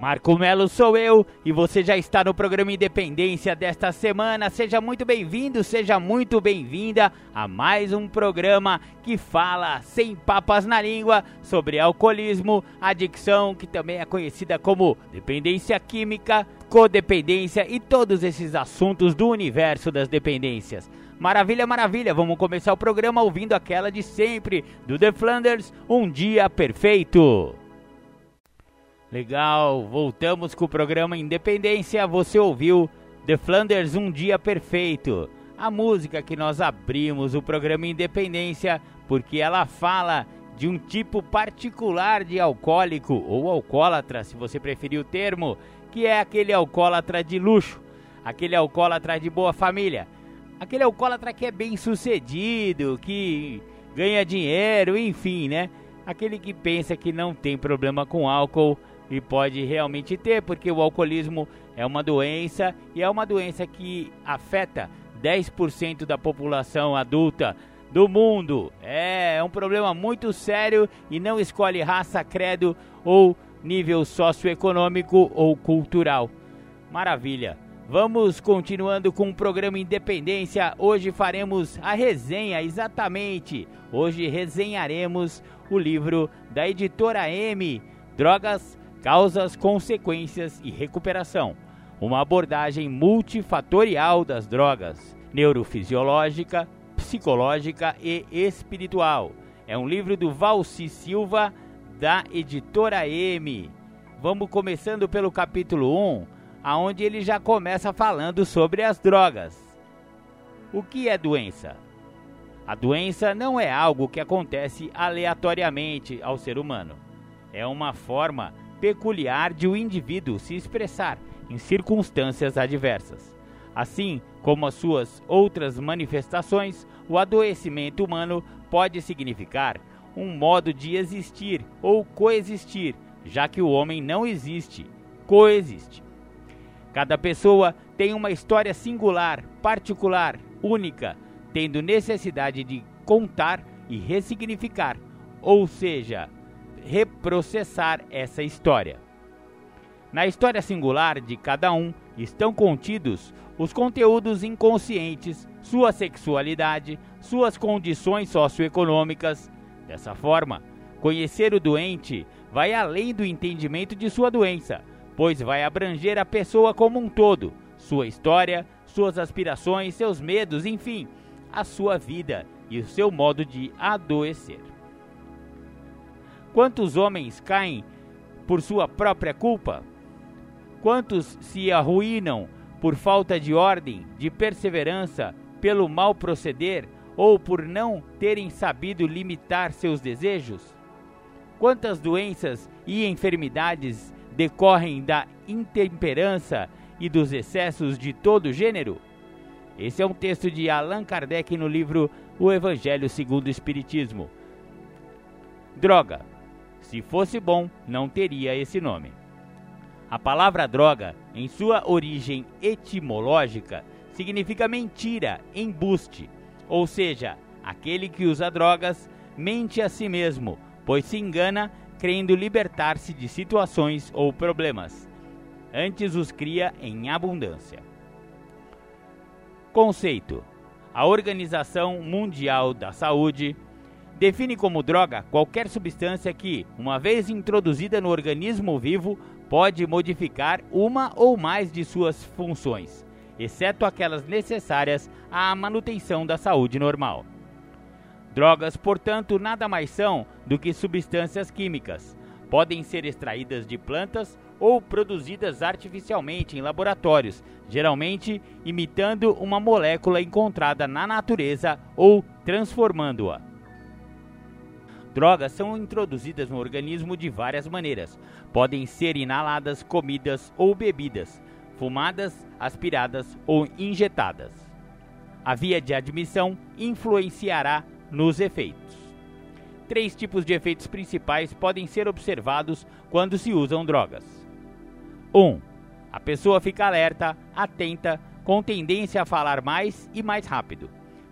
Marco Melo sou eu e você já está no programa Independência desta semana. Seja muito bem-vindo, seja muito bem-vinda a mais um programa que fala sem papas na língua sobre alcoolismo, adicção, que também é conhecida como dependência química, codependência e todos esses assuntos do universo das dependências. Maravilha, maravilha, vamos começar o programa ouvindo aquela de sempre do The Flanders, Um Dia Perfeito. Legal, voltamos com o programa Independência. Você ouviu The Flanders Um Dia Perfeito, a música que nós abrimos o programa Independência, porque ela fala de um tipo particular de alcoólico ou alcoólatra, se você preferir o termo, que é aquele alcoólatra de luxo, aquele alcoólatra de boa família, aquele alcoólatra que é bem sucedido, que ganha dinheiro, enfim, né? Aquele que pensa que não tem problema com álcool e pode realmente ter, porque o alcoolismo é uma doença e é uma doença que afeta 10% da população adulta do mundo. É, é um problema muito sério e não escolhe raça, credo ou nível socioeconômico ou cultural. Maravilha. Vamos continuando com o programa Independência. Hoje faremos a resenha, exatamente. Hoje resenharemos o livro da editora M, Drogas causas, consequências e recuperação. Uma abordagem multifatorial das drogas, neurofisiológica, psicológica e espiritual. É um livro do Valci Silva, da editora M. Vamos começando pelo capítulo 1, aonde ele já começa falando sobre as drogas. O que é doença? A doença não é algo que acontece aleatoriamente ao ser humano. É uma forma peculiar de o um indivíduo se expressar em circunstâncias adversas. Assim como as suas outras manifestações, o adoecimento humano pode significar um modo de existir ou coexistir, já que o homem não existe, coexiste. Cada pessoa tem uma história singular, particular, única, tendo necessidade de contar e ressignificar, ou seja, reprocessar essa história. Na história singular de cada um estão contidos os conteúdos inconscientes, sua sexualidade, suas condições socioeconômicas. Dessa forma, conhecer o doente vai além do entendimento de sua doença, pois vai abranger a pessoa como um todo, sua história, suas aspirações, seus medos, enfim, a sua vida e o seu modo de adoecer. Quantos homens caem por sua própria culpa? Quantos se arruinam por falta de ordem, de perseverança, pelo mal proceder ou por não terem sabido limitar seus desejos? Quantas doenças e enfermidades decorrem da intemperança e dos excessos de todo gênero? Esse é um texto de Allan Kardec no livro O Evangelho segundo o Espiritismo. Droga. Se fosse bom, não teria esse nome. A palavra droga, em sua origem etimológica, significa mentira, embuste, ou seja, aquele que usa drogas mente a si mesmo, pois se engana crendo libertar-se de situações ou problemas. Antes os cria em abundância. Conceito: A Organização Mundial da Saúde define como droga qualquer substância que, uma vez introduzida no organismo vivo, pode modificar uma ou mais de suas funções, exceto aquelas necessárias à manutenção da saúde normal. Drogas, portanto, nada mais são do que substâncias químicas. Podem ser extraídas de plantas ou produzidas artificialmente em laboratórios, geralmente imitando uma molécula encontrada na natureza ou transformando-a. Drogas são introduzidas no organismo de várias maneiras. Podem ser inaladas, comidas ou bebidas, fumadas, aspiradas ou injetadas. A via de admissão influenciará nos efeitos. Três tipos de efeitos principais podem ser observados quando se usam drogas. 1. Um, a pessoa fica alerta, atenta, com tendência a falar mais e mais rápido.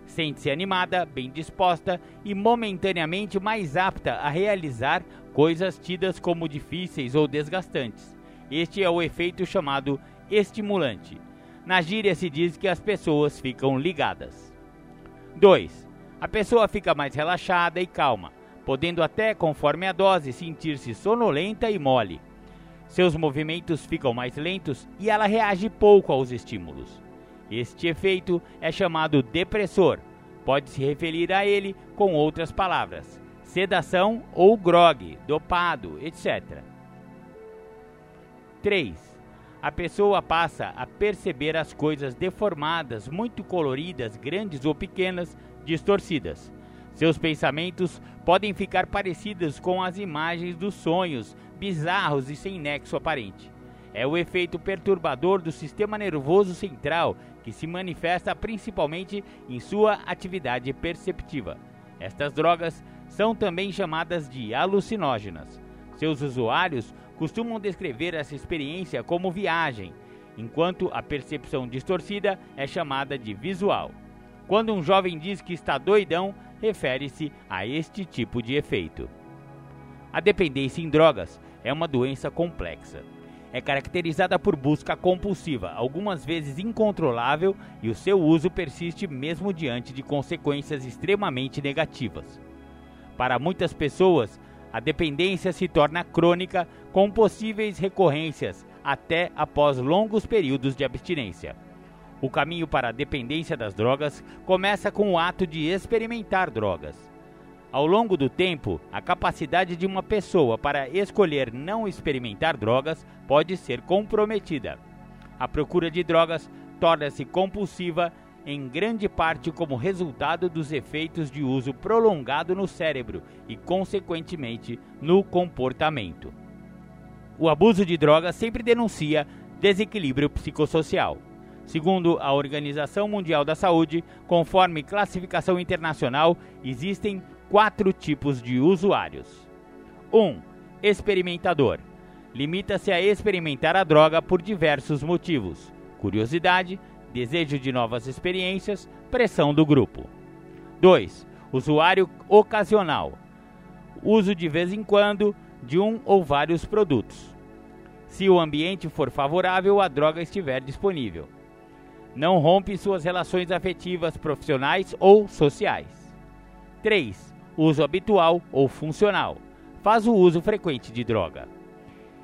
Sente-se animada, bem disposta e momentaneamente mais apta a realizar coisas tidas como difíceis ou desgastantes. Este é o efeito chamado estimulante. Na gíria se diz que as pessoas ficam ligadas. 2. A pessoa fica mais relaxada e calma, podendo até, conforme a dose, sentir-se sonolenta e mole. Seus movimentos ficam mais lentos e ela reage pouco aos estímulos. Este efeito é chamado depressor. Pode-se referir a ele com outras palavras: sedação ou grog, dopado, etc. 3. A pessoa passa a perceber as coisas deformadas, muito coloridas, grandes ou pequenas, distorcidas. Seus pensamentos podem ficar parecidos com as imagens dos sonhos, bizarros e sem nexo aparente. É o efeito perturbador do sistema nervoso central que se manifesta principalmente em sua atividade perceptiva. Estas drogas são também chamadas de alucinógenas. Seus usuários costumam descrever essa experiência como viagem, enquanto a percepção distorcida é chamada de visual. Quando um jovem diz que está doidão, refere-se a este tipo de efeito. A dependência em drogas é uma doença complexa. É caracterizada por busca compulsiva, algumas vezes incontrolável, e o seu uso persiste mesmo diante de consequências extremamente negativas. Para muitas pessoas, a dependência se torna crônica com possíveis recorrências até após longos períodos de abstinência. O caminho para a dependência das drogas começa com o ato de experimentar drogas. Ao longo do tempo, a capacidade de uma pessoa para escolher não experimentar drogas pode ser comprometida. A procura de drogas torna-se compulsiva em grande parte como resultado dos efeitos de uso prolongado no cérebro e, consequentemente, no comportamento. O abuso de drogas sempre denuncia desequilíbrio psicossocial. Segundo a Organização Mundial da Saúde, conforme classificação internacional, existem quatro tipos de usuários. 1. Um, experimentador. Limita-se a experimentar a droga por diversos motivos: curiosidade, desejo de novas experiências, pressão do grupo. 2. Usuário ocasional. Uso de vez em quando de um ou vários produtos. Se o ambiente for favorável, a droga estiver disponível. Não rompe suas relações afetivas, profissionais ou sociais. 3 uso habitual ou funcional. Faz o uso frequente de droga.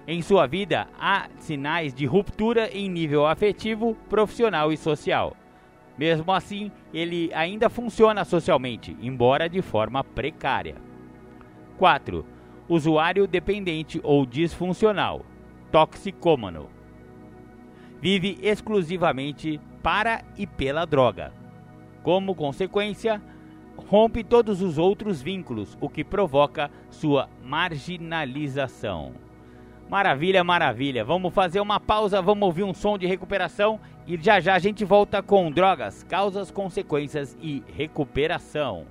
Em sua vida, há sinais de ruptura em nível afetivo, profissional e social. Mesmo assim, ele ainda funciona socialmente, embora de forma precária. 4. Usuário dependente ou disfuncional, toxicômano. Vive exclusivamente para e pela droga. Como consequência, rompe todos os outros vínculos, o que provoca sua marginalização. Maravilha, maravilha. Vamos fazer uma pausa, vamos ouvir um som de recuperação e já já a gente volta com drogas, causas, consequências e recuperação.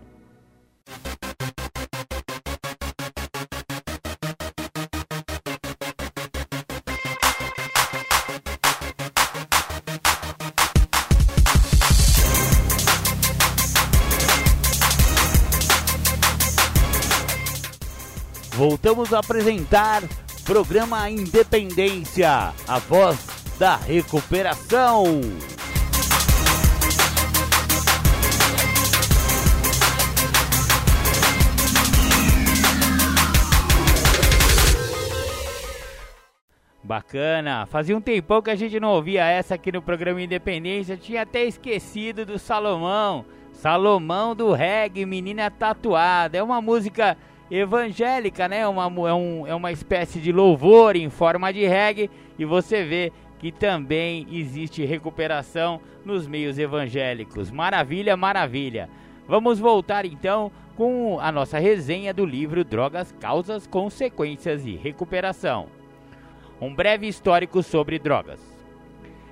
Voltamos a apresentar programa Independência, a voz da recuperação. Bacana, fazia um tempão que a gente não ouvia essa aqui no programa Independência, tinha até esquecido do Salomão. Salomão do reggae, menina tatuada. É uma música evangélica, né? Uma, é, um, é uma espécie de louvor em forma de reggae e você vê que também existe recuperação nos meios evangélicos. Maravilha, maravilha. Vamos voltar então com a nossa resenha do livro Drogas, Causas, Consequências e Recuperação. Um breve histórico sobre drogas.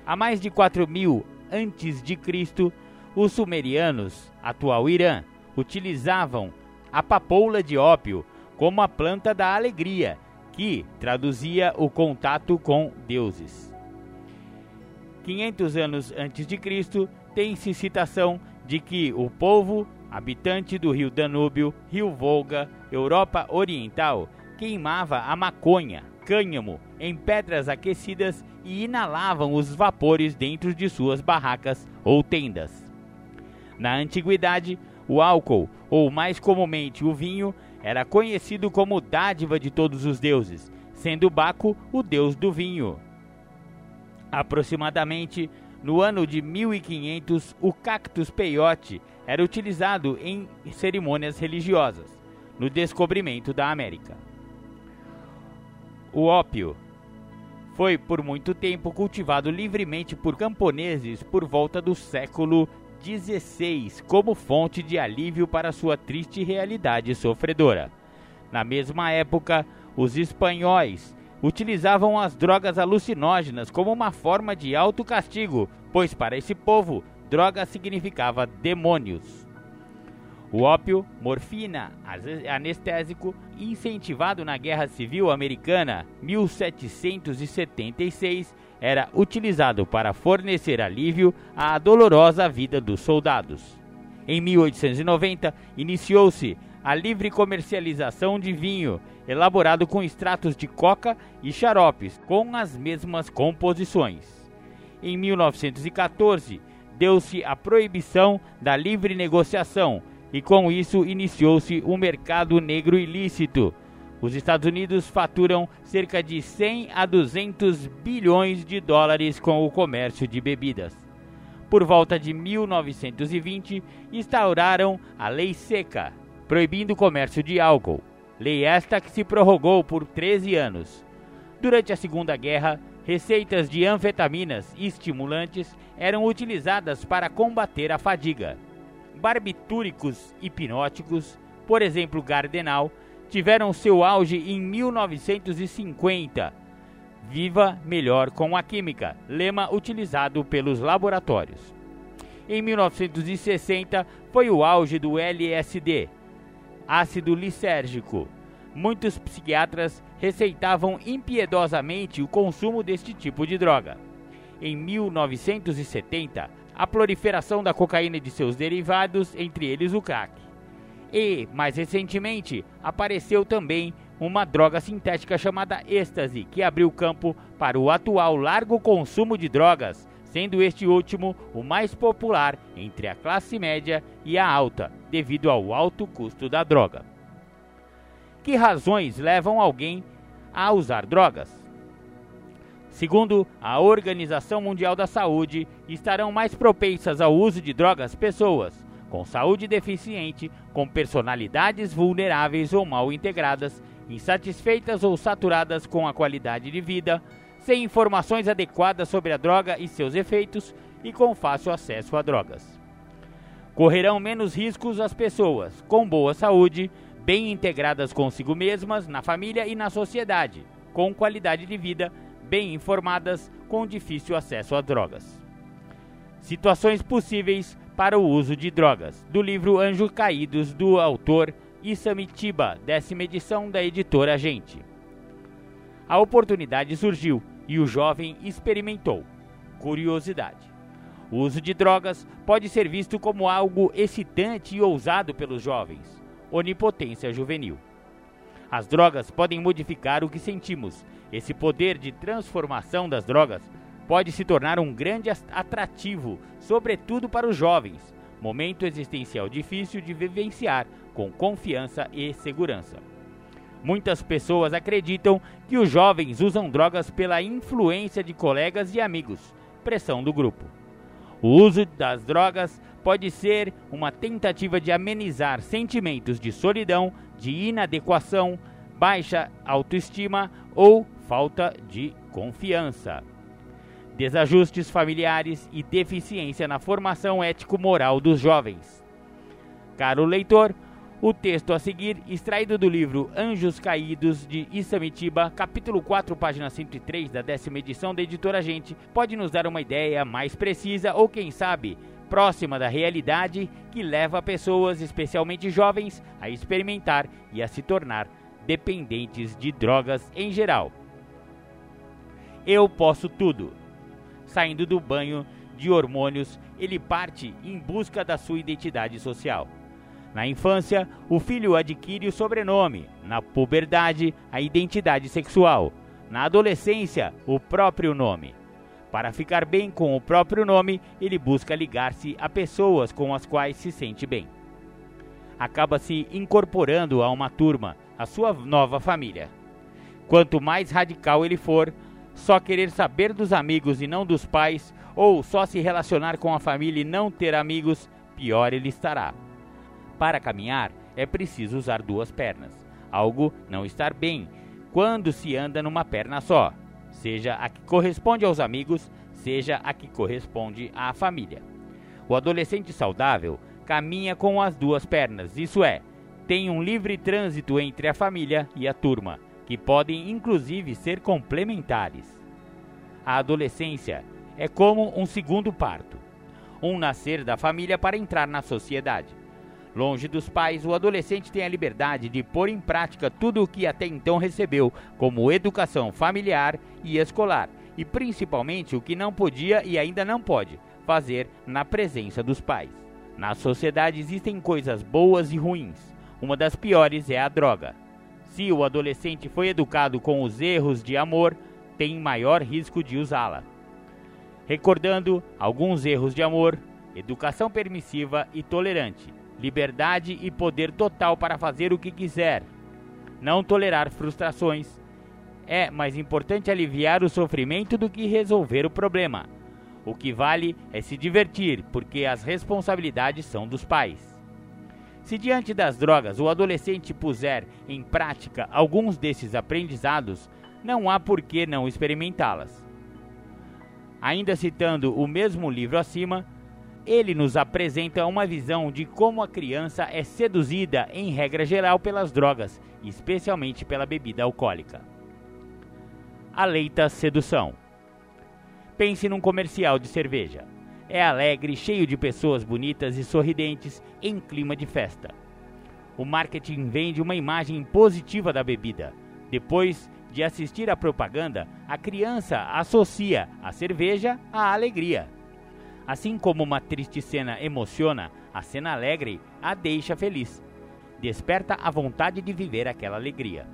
Há mais de 4 mil antes de Cristo, os sumerianos, atual Irã, utilizavam a papoula de ópio como a planta da alegria, que traduzia o contato com deuses. 500 anos antes de Cristo, tem-se citação de que o povo habitante do rio Danúbio, rio Volga, Europa Oriental, queimava a maconha, cânhamo, em pedras aquecidas e inalavam os vapores dentro de suas barracas ou tendas. Na antiguidade, o álcool, ou mais comumente o vinho, era conhecido como dádiva de todos os deuses, sendo Baco o deus do vinho. Aproximadamente no ano de 1500, o cactus peyote era utilizado em cerimônias religiosas, no descobrimento da América. O ópio foi por muito tempo cultivado livremente por camponeses por volta do século Como fonte de alívio para sua triste realidade sofredora. Na mesma época, os espanhóis utilizavam as drogas alucinógenas como uma forma de autocastigo, pois para esse povo, droga significava demônios. O ópio, morfina, anestésico, incentivado na Guerra Civil Americana 1776, era utilizado para fornecer alívio à dolorosa vida dos soldados. Em 1890, iniciou-se a livre comercialização de vinho, elaborado com extratos de coca e xaropes, com as mesmas composições. Em 1914, deu-se a proibição da livre negociação e com isso iniciou-se o mercado negro ilícito. Os Estados Unidos faturam cerca de 100 a 200 bilhões de dólares com o comércio de bebidas. Por volta de 1920, instauraram a Lei Seca, proibindo o comércio de álcool. Lei esta que se prorrogou por 13 anos. Durante a Segunda Guerra, receitas de anfetaminas e estimulantes eram utilizadas para combater a fadiga. Barbitúricos hipnóticos, por exemplo, Gardenal, tiveram seu auge em 1950. Viva melhor com a química, lema utilizado pelos laboratórios. Em 1960 foi o auge do LSD, ácido lisérgico. Muitos psiquiatras receitavam impiedosamente o consumo deste tipo de droga. Em 1970, a proliferação da cocaína e de seus derivados, entre eles o crack. E, mais recentemente, apareceu também uma droga sintética chamada êxtase, que abriu campo para o atual largo consumo de drogas, sendo este último o mais popular entre a classe média e a alta, devido ao alto custo da droga. Que razões levam alguém a usar drogas? Segundo a Organização Mundial da Saúde, estarão mais propensas ao uso de drogas pessoas com saúde deficiente, com personalidades vulneráveis ou mal integradas, insatisfeitas ou saturadas com a qualidade de vida, sem informações adequadas sobre a droga e seus efeitos e com fácil acesso a drogas. Correrão menos riscos as pessoas com boa saúde, bem integradas consigo mesmas, na família e na sociedade, com qualidade de vida, bem informadas, com difícil acesso a drogas. Situações possíveis para o uso de drogas, do livro Anjos Caídos, do autor Isamitiba, décima edição da editora Gente. A oportunidade surgiu e o jovem experimentou. Curiosidade. O uso de drogas pode ser visto como algo excitante e ousado pelos jovens. Onipotência juvenil. As drogas podem modificar o que sentimos. Esse poder de transformação das drogas pode se tornar um grande atrativo, sobretudo para os jovens, momento existencial difícil de vivenciar com confiança e segurança. Muitas pessoas acreditam que os jovens usam drogas pela influência de colegas e amigos, pressão do grupo. O uso das drogas pode ser uma tentativa de amenizar sentimentos de solidão, de inadequação, baixa autoestima ou falta de confiança. Desajustes familiares e deficiência na formação ético-moral dos jovens. Caro leitor, O texto a seguir, extraído do livro Anjos Caídos de Isamitiba, capítulo 4, página 103 da décima edição da editora Gente, pode nos dar uma ideia mais precisa ou, quem sabe, próxima da realidade que leva pessoas, especialmente jovens, a experimentar e a se tornar dependentes de drogas em geral. Eu posso tudo. Saindo do banho de hormônios, ele parte em busca da sua identidade social. Na infância, o filho adquire o sobrenome, na puberdade, a identidade sexual, na adolescência, o próprio nome. Para ficar bem com o próprio nome, ele busca ligar-se a pessoas com as quais se sente bem. Acaba se incorporando a uma turma, a sua nova família. Quanto mais radical ele for, só querer saber dos amigos e não dos pais, ou só se relacionar com a família e não ter amigos, pior ele estará. Para caminhar, é preciso usar duas pernas. Algo não estar bem quando se anda numa perna só, seja a que corresponde aos amigos, seja a que corresponde à família. O adolescente saudável caminha com as duas pernas, isso é, tem um livre trânsito entre a família e a turma, que podem inclusive ser complementares. A adolescência é como um segundo parto, um nascer da família para entrar na sociedade. Longe dos pais, o adolescente tem a liberdade de pôr em prática tudo o que até então recebeu, como educação familiar e escolar, e principalmente o que não podia e ainda não pode fazer na presença dos pais. Na sociedade existem coisas boas e ruins. Uma das piores é a droga. Se o adolescente foi educado com os erros de amor, tem maior risco de usá-la. Recordando alguns erros de amor, educação permissiva e tolerante liberdade e poder total para fazer o que quiser. Não tolerar frustrações. É mais importante aliviar o sofrimento do que resolver o problema. O que vale é se divertir, porque as responsabilidades são dos pais. Se diante das drogas o adolescente puser em prática alguns desses aprendizados, não há por que não experimentá-las. Ainda citando o mesmo livro acima, ele nos apresenta uma visão de como a criança é seduzida, em regra geral, pelas drogas, especialmente pela bebida alcoólica. A leita sedução. Pense num comercial de cerveja. É alegre, cheio de pessoas bonitas e sorridentes, em clima de festa. O marketing vende uma imagem positiva da bebida. Depois de assistir à propaganda, a criança associa a cerveja à alegria. Assim como uma triste cena emociona, a cena alegre a deixa feliz. Desperta a vontade de viver aquela alegria.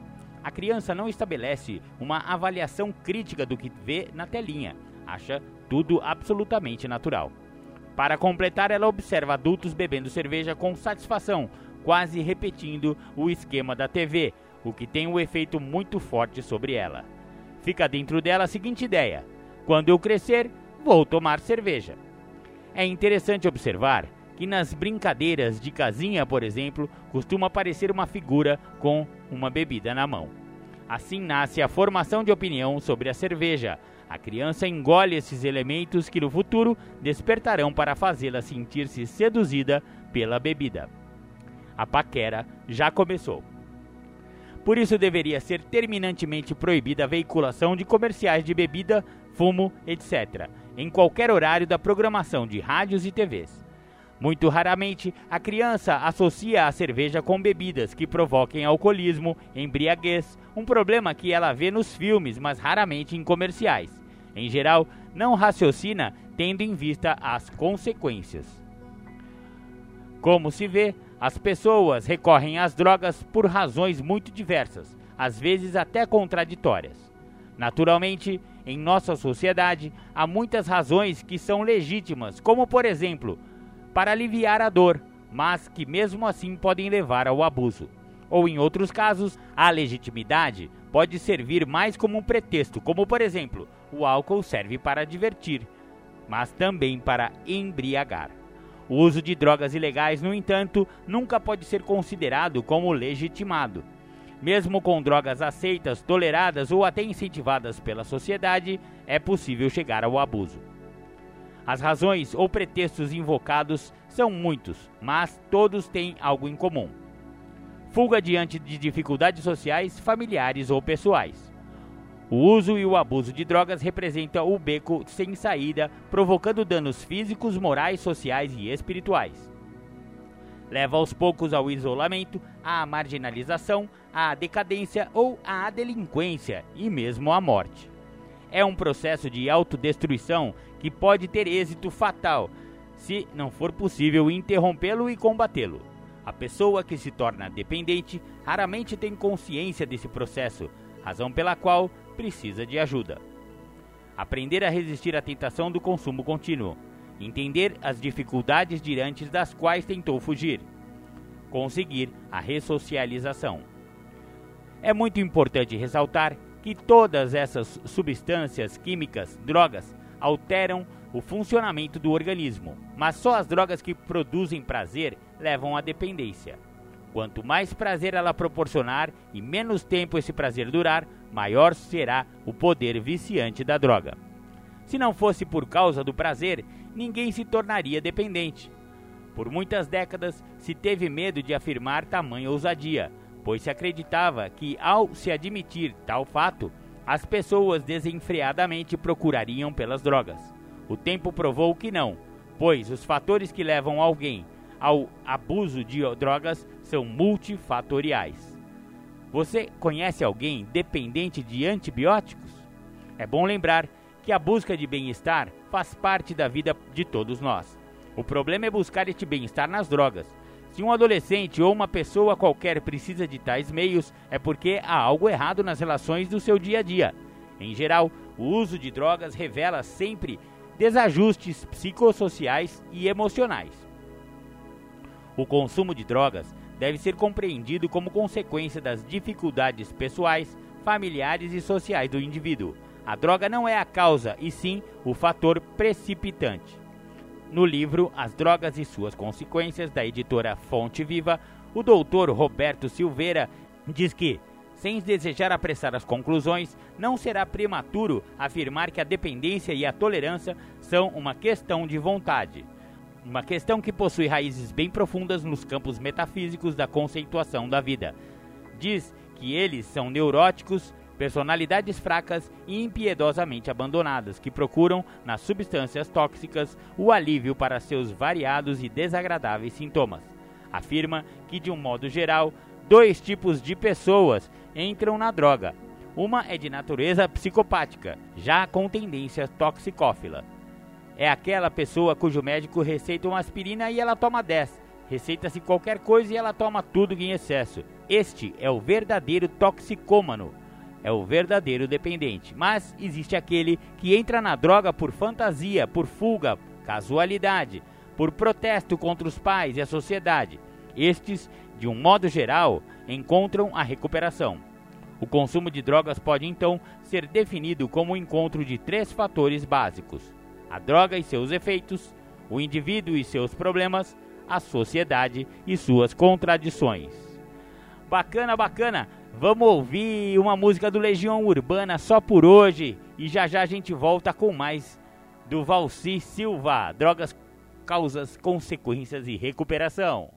A criança não estabelece uma avaliação crítica do que vê na telinha, acha tudo absolutamente natural. Para completar, ela observa adultos bebendo cerveja com satisfação, quase repetindo o esquema da TV, o que tem um efeito muito forte sobre ela. Fica dentro dela a seguinte ideia: quando eu crescer, vou tomar cerveja. É interessante observar que nas brincadeiras de casinha, por exemplo, costuma aparecer uma figura com uma bebida na mão. Assim nasce a formação de opinião sobre a cerveja. A criança engole esses elementos que no futuro despertarão para fazê-la sentir-se seduzida pela bebida. A paquera já começou. Por isso deveria ser terminantemente proibida a veiculação de comerciais de bebida, fumo, etc em qualquer horário da programação de rádios e TVs. Muito raramente, a criança associa a cerveja com bebidas que provoquem alcoolismo, embriaguez, um problema que ela vê nos filmes, mas raramente em comerciais. Em geral, não raciocina tendo em vista as consequências. Como se vê, as pessoas recorrem às drogas por razões muito diversas, às vezes até contraditórias. Naturalmente, em nossa sociedade, há muitas razões que são legítimas, como por exemplo, para aliviar a dor, mas que mesmo assim podem levar ao abuso. Ou em outros casos, a legitimidade pode servir mais como um pretexto, como por exemplo, o álcool serve para divertir, mas também para embriagar. O uso de drogas ilegais, no entanto, nunca pode ser considerado como legitimado. Mesmo com drogas aceitas, toleradas ou até incentivadas pela sociedade, é possível chegar ao abuso. As razões ou pretextos invocados são muitos, mas todos têm algo em comum. Fuga diante de dificuldades sociais, familiares ou pessoais. O uso e o abuso de drogas representam o beco sem saída, provocando danos físicos, morais, sociais e espirituais. Leva aos poucos ao isolamento, à marginalização, à decadência ou à delinquência e mesmo à morte. É um processo de autodestruição que pode ter êxito fatal se não for possível interrompê-lo e combatê-lo. A pessoa que se torna dependente raramente tem consciência desse processo, razão pela qual precisa de ajuda. Aprender a resistir à tentação do consumo contínuo. Entender as dificuldades diante das quais tentou fugir. Conseguir a ressocialização. É muito importante ressaltar que todas essas substâncias químicas, drogas, alteram o funcionamento do organismo, mas só as drogas que produzem prazer levam à dependência. Quanto mais prazer ela proporcionar e menos tempo esse prazer durar, maior será o poder viciante da droga. Se não fosse por causa do prazer, ninguém se tornaria dependente. Por muitas décadas se teve medo de afirmar tamanha ousadia, pois se acreditava que, ao se admitir tal fato, as pessoas desenfreadamente procurariam pelas drogas. O tempo provou que não, pois os fatores que levam alguém ao abuso de drogas são multifatoriais. Você conhece alguém dependente de antibióticos? É bom lembrar que a busca de bem-estar faz parte da vida de todos nós. O problema é buscar este bem-estar nas drogas. Se um adolescente ou uma pessoa qualquer precisa de tais meios, é porque há algo errado nas relações do seu dia a dia. Em geral, o uso de drogas revela sempre desajustes psicossociais e emocionais. O consumo de drogas deve ser compreendido como consequência das dificuldades pessoais, familiares e sociais do indivíduo. A droga não é a causa, e sim o fator precipitante. No livro As Drogas e Suas Consequências, da editora Fonte Viva, o doutor Roberto Silveira diz que, sem desejar apressar as conclusões, não será prematuro afirmar que a dependência e a tolerância são uma questão de vontade. Uma questão que possui raízes bem profundas nos campos metafísicos da conceituação da vida. Diz que eles são neuróticos, personalidades fracas e impiedosamente abandonadas que procuram nas substâncias tóxicas o alívio para seus variados e desagradáveis sintomas. Afirma que, de um modo geral, dois tipos de pessoas entram na droga. Uma é de natureza psicopática, já com tendência toxicófila é aquela pessoa cujo médico receita uma aspirina e ela toma 10. Receita-se qualquer coisa e ela toma tudo em excesso. Este é o verdadeiro toxicômano. É o verdadeiro dependente. Mas existe aquele que entra na droga por fantasia, por fuga, casualidade, por protesto contra os pais e a sociedade. Estes, de um modo geral, encontram a recuperação. O consumo de drogas pode então ser definido como o encontro de três fatores básicos: a droga e seus efeitos, o indivíduo e seus problemas, a sociedade e suas contradições. Bacana, bacana. Vamos ouvir uma música do Legião Urbana só por hoje e já já a gente volta com mais do Valci Silva, drogas, causas, consequências e recuperação.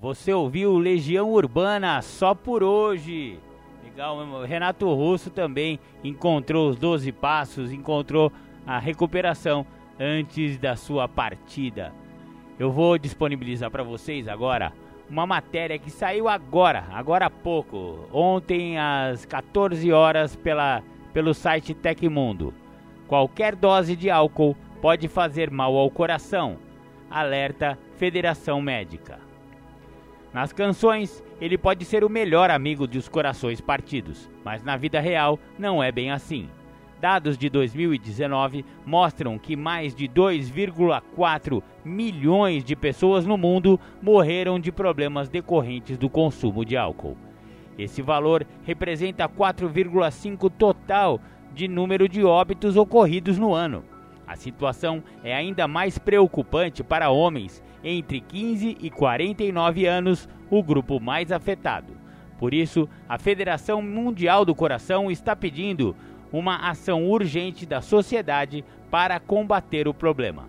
Você ouviu Legião Urbana só por hoje. Legal, Renato Russo também encontrou os 12 passos, encontrou a recuperação antes da sua partida. Eu vou disponibilizar para vocês agora uma matéria que saiu agora, agora há pouco, ontem às 14 horas pela, pelo site Tecmundo. Qualquer dose de álcool pode fazer mal ao coração. Alerta Federação Médica. Nas canções, ele pode ser o melhor amigo dos corações partidos, mas na vida real não é bem assim. Dados de 2019 mostram que mais de 2,4 milhões de pessoas no mundo morreram de problemas decorrentes do consumo de álcool. Esse valor representa 4,5 total de número de óbitos ocorridos no ano. A situação é ainda mais preocupante para homens entre 15 e 49 anos, o grupo mais afetado. Por isso, a Federação Mundial do Coração está pedindo uma ação urgente da sociedade para combater o problema.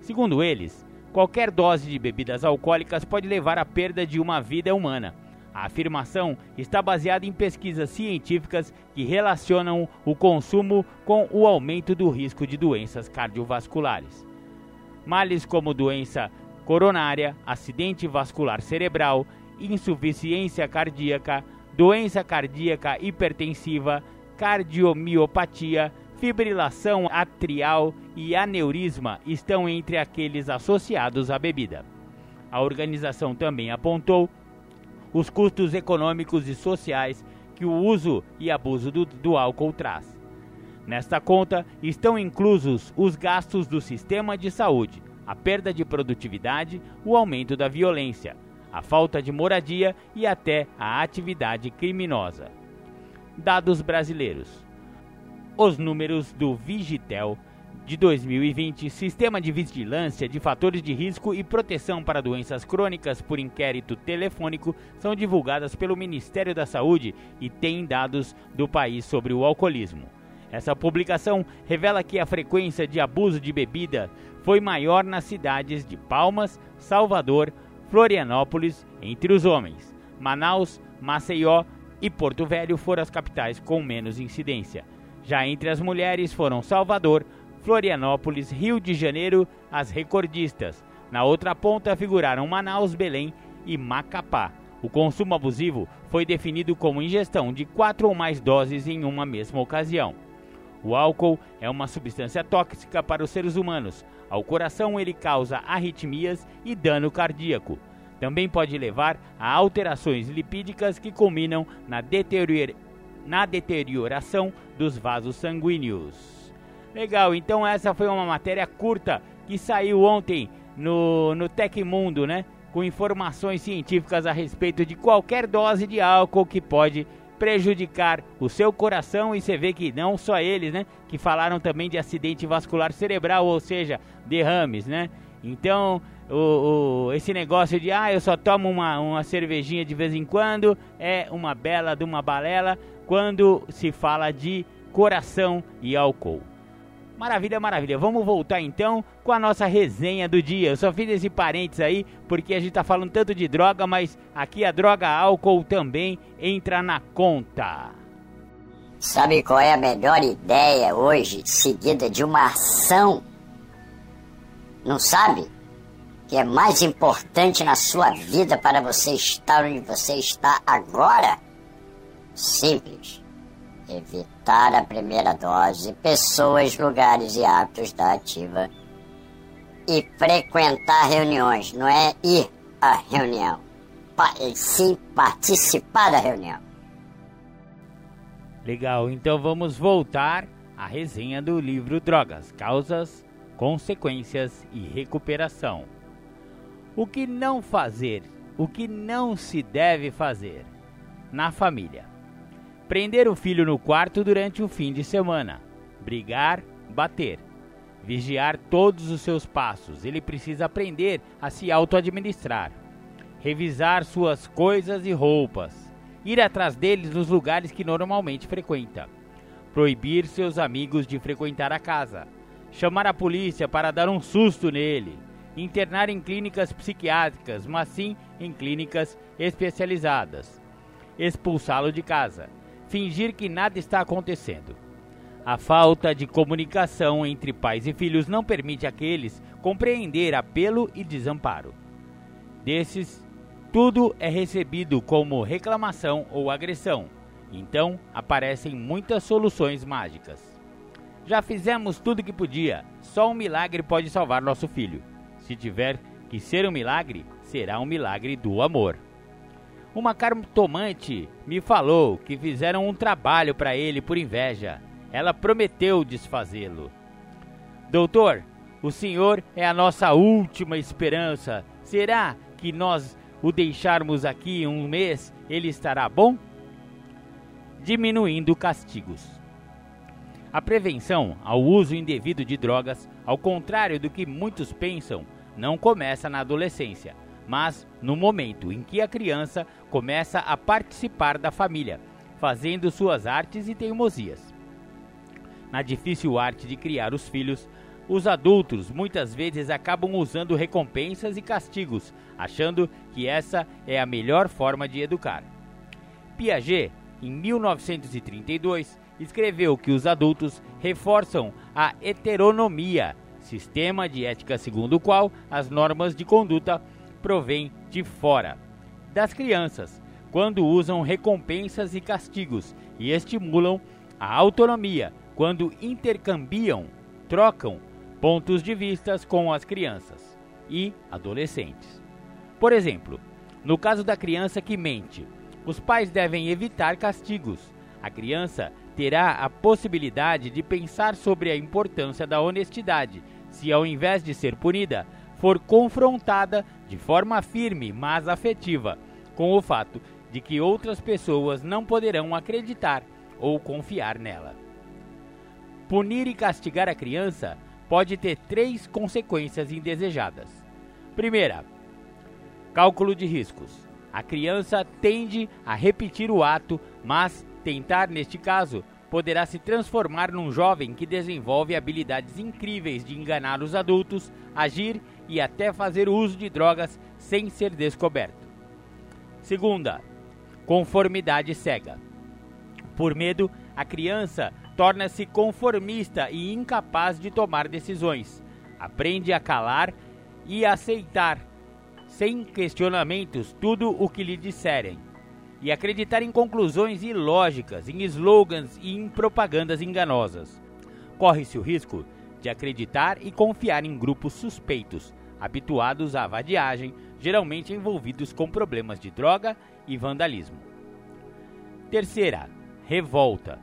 Segundo eles, qualquer dose de bebidas alcoólicas pode levar à perda de uma vida humana. A afirmação está baseada em pesquisas científicas que relacionam o consumo com o aumento do risco de doenças cardiovasculares. Males como doença coronária, acidente vascular cerebral, insuficiência cardíaca, doença cardíaca hipertensiva, cardiomiopatia, fibrilação atrial e aneurisma estão entre aqueles associados à bebida. A organização também apontou os custos econômicos e sociais que o uso e abuso do, do álcool traz. Nesta conta estão inclusos os gastos do sistema de saúde, a perda de produtividade, o aumento da violência, a falta de moradia e até a atividade criminosa. Dados brasileiros. Os números do Vigitel de 2020, Sistema de Vigilância de Fatores de Risco e Proteção para Doenças Crônicas por Inquérito Telefônico, são divulgadas pelo Ministério da Saúde e têm dados do país sobre o alcoolismo. Essa publicação revela que a frequência de abuso de bebida foi maior nas cidades de Palmas, Salvador, Florianópolis, entre os homens. Manaus, Maceió e Porto Velho foram as capitais com menos incidência. Já entre as mulheres foram Salvador, Florianópolis, Rio de Janeiro as recordistas. Na outra ponta figuraram Manaus, Belém e Macapá. O consumo abusivo foi definido como ingestão de quatro ou mais doses em uma mesma ocasião. O álcool é uma substância tóxica para os seres humanos. Ao coração, ele causa arritmias e dano cardíaco. Também pode levar a alterações lipídicas que culminam na, deterior... na deterioração dos vasos sanguíneos. Legal, então essa foi uma matéria curta que saiu ontem no, no Tecmundo, né? Com informações científicas a respeito de qualquer dose de álcool que pode prejudicar o seu coração e você vê que não só eles, né, que falaram também de acidente vascular cerebral, ou seja, derrames, né? Então, o, o, esse negócio de ah, eu só tomo uma, uma cervejinha de vez em quando é uma bela de uma balela quando se fala de coração e álcool. Maravilha, maravilha. Vamos voltar então com a nossa resenha do dia. Eu só fiz esse parênteses aí porque a gente tá falando tanto de droga, mas aqui a droga álcool também entra na conta. Sabe qual é a melhor ideia hoje, seguida de uma ação? Não sabe? Que é mais importante na sua vida para você estar onde você está agora? Simples evitar a primeira dose, pessoas, lugares e hábitos da ativa e frequentar reuniões, não é ir à reunião, sim participar da reunião. Legal, então vamos voltar à resenha do livro Drogas, Causas, Consequências e Recuperação. O que não fazer, o que não se deve fazer na família. Prender o filho no quarto durante o fim de semana. Brigar, bater. Vigiar todos os seus passos. Ele precisa aprender a se auto-administrar. Revisar suas coisas e roupas. Ir atrás deles nos lugares que normalmente frequenta. Proibir seus amigos de frequentar a casa. Chamar a polícia para dar um susto nele. Internar em clínicas psiquiátricas, mas sim em clínicas especializadas. Expulsá-lo de casa fingir que nada está acontecendo. A falta de comunicação entre pais e filhos não permite àqueles compreender apelo e desamparo. Desses, tudo é recebido como reclamação ou agressão. Então, aparecem muitas soluções mágicas. Já fizemos tudo que podia, só um milagre pode salvar nosso filho. Se tiver que ser um milagre será um milagre do amor. Uma cartomante me falou que fizeram um trabalho para ele por inveja. Ela prometeu desfazê-lo. Doutor, o Senhor é a nossa última esperança. Será que nós o deixarmos aqui um mês, ele estará bom? Diminuindo castigos. A prevenção ao uso indevido de drogas, ao contrário do que muitos pensam, não começa na adolescência, mas no momento em que a criança começa a participar da família, fazendo suas artes e teimosias. Na difícil arte de criar os filhos, os adultos muitas vezes acabam usando recompensas e castigos, achando que essa é a melhor forma de educar. Piaget, em 1932, escreveu que os adultos reforçam a heteronomia, sistema de ética segundo o qual as normas de conduta provêm de fora das crianças, quando usam recompensas e castigos e estimulam a autonomia, quando intercambiam, trocam pontos de vistas com as crianças e adolescentes. Por exemplo, no caso da criança que mente, os pais devem evitar castigos. A criança terá a possibilidade de pensar sobre a importância da honestidade, se ao invés de ser punida, for confrontada de forma firme, mas afetiva, com o fato de que outras pessoas não poderão acreditar ou confiar nela. Punir e castigar a criança pode ter três consequências indesejadas. Primeira, cálculo de riscos. A criança tende a repetir o ato, mas tentar, neste caso, poderá se transformar num jovem que desenvolve habilidades incríveis de enganar os adultos, agir e até fazer uso de drogas sem ser descoberto. Segunda, conformidade cega. Por medo, a criança torna-se conformista e incapaz de tomar decisões. Aprende a calar e aceitar, sem questionamentos, tudo o que lhe disserem. E acreditar em conclusões ilógicas, em slogans e em propagandas enganosas. Corre-se o risco de acreditar e confiar em grupos suspeitos, habituados à vadiagem, geralmente envolvidos com problemas de droga e vandalismo. Terceira, revolta.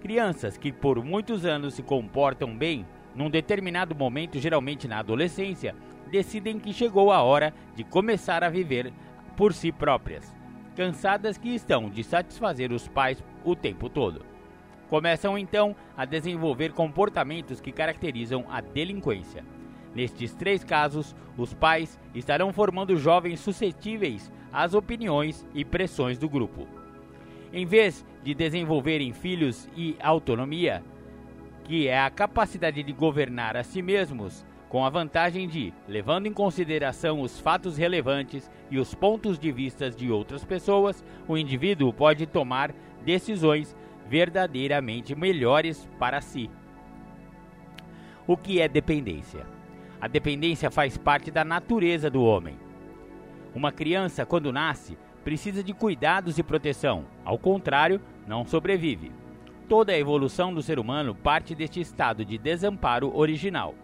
Crianças que por muitos anos se comportam bem, num determinado momento, geralmente na adolescência, decidem que chegou a hora de começar a viver por si próprias, cansadas que estão de satisfazer os pais o tempo todo. Começam então a desenvolver comportamentos que caracterizam a delinquência. Nestes três casos, os pais estarão formando jovens suscetíveis às opiniões e pressões do grupo. Em vez de desenvolverem filhos e autonomia, que é a capacidade de governar a si mesmos, com a vantagem de, levando em consideração os fatos relevantes e os pontos de vista de outras pessoas, o indivíduo pode tomar decisões verdadeiramente melhores para si. O que é dependência? A dependência faz parte da natureza do homem. Uma criança, quando nasce, precisa de cuidados e proteção, ao contrário, não sobrevive. Toda a evolução do ser humano parte deste estado de desamparo original.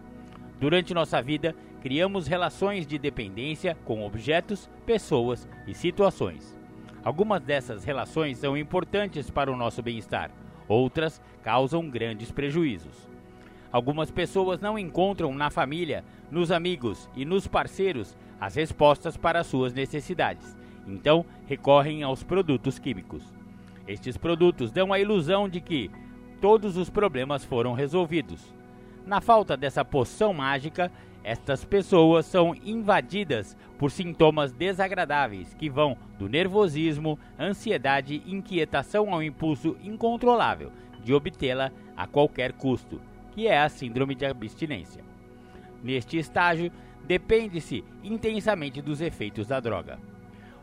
Durante nossa vida, criamos relações de dependência com objetos, pessoas e situações. Algumas dessas relações são importantes para o nosso bem-estar, outras causam grandes prejuízos. Algumas pessoas não encontram na família, nos amigos e nos parceiros as respostas para suas necessidades então recorrem aos produtos químicos. Estes produtos dão a ilusão de que todos os problemas foram resolvidos. Na falta dessa poção mágica, estas pessoas são invadidas por sintomas desagradáveis que vão do nervosismo, ansiedade inquietação ao impulso incontrolável de obtê-la a qualquer custo, que é a síndrome de abstinência. Neste estágio, depende-se intensamente dos efeitos da droga.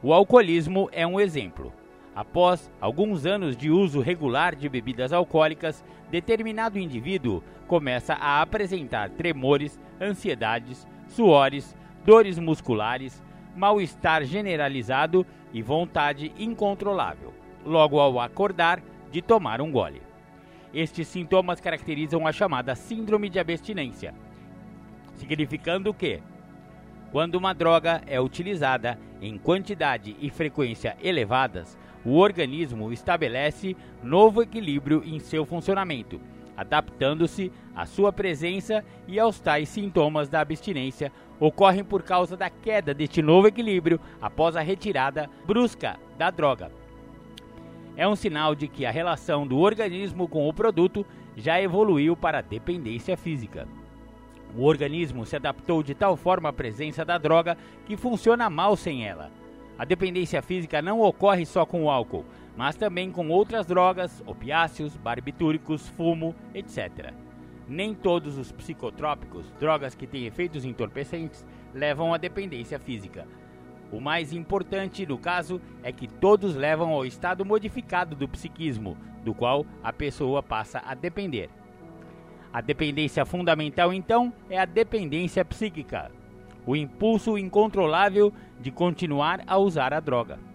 O alcoolismo é um exemplo. Após alguns anos de uso regular de bebidas alcoólicas, determinado indivíduo começa a apresentar tremores, ansiedades, suores, dores musculares, mal-estar generalizado e vontade incontrolável, logo ao acordar de tomar um gole. Estes sintomas caracterizam a chamada síndrome de abstinência, significando que Quando uma droga é utilizada em quantidade e frequência elevadas, o organismo estabelece novo equilíbrio em seu funcionamento, adaptando-se à sua presença e aos tais sintomas da abstinência ocorrem por causa da queda deste novo equilíbrio após a retirada brusca da droga. É um sinal de que a relação do organismo com o produto já evoluiu para dependência física. O organismo se adaptou de tal forma à presença da droga que funciona mal sem ela. A dependência física não ocorre só com o álcool, mas também com outras drogas, opiáceos, barbitúricos, fumo, etc. Nem todos os psicotrópicos, drogas que têm efeitos entorpecentes, levam à dependência física. O mais importante no caso é que todos levam ao estado modificado do psiquismo, do qual a pessoa passa a depender. A dependência fundamental, então, é a dependência psíquica, o impulso incontrolável de continuar a usar a droga.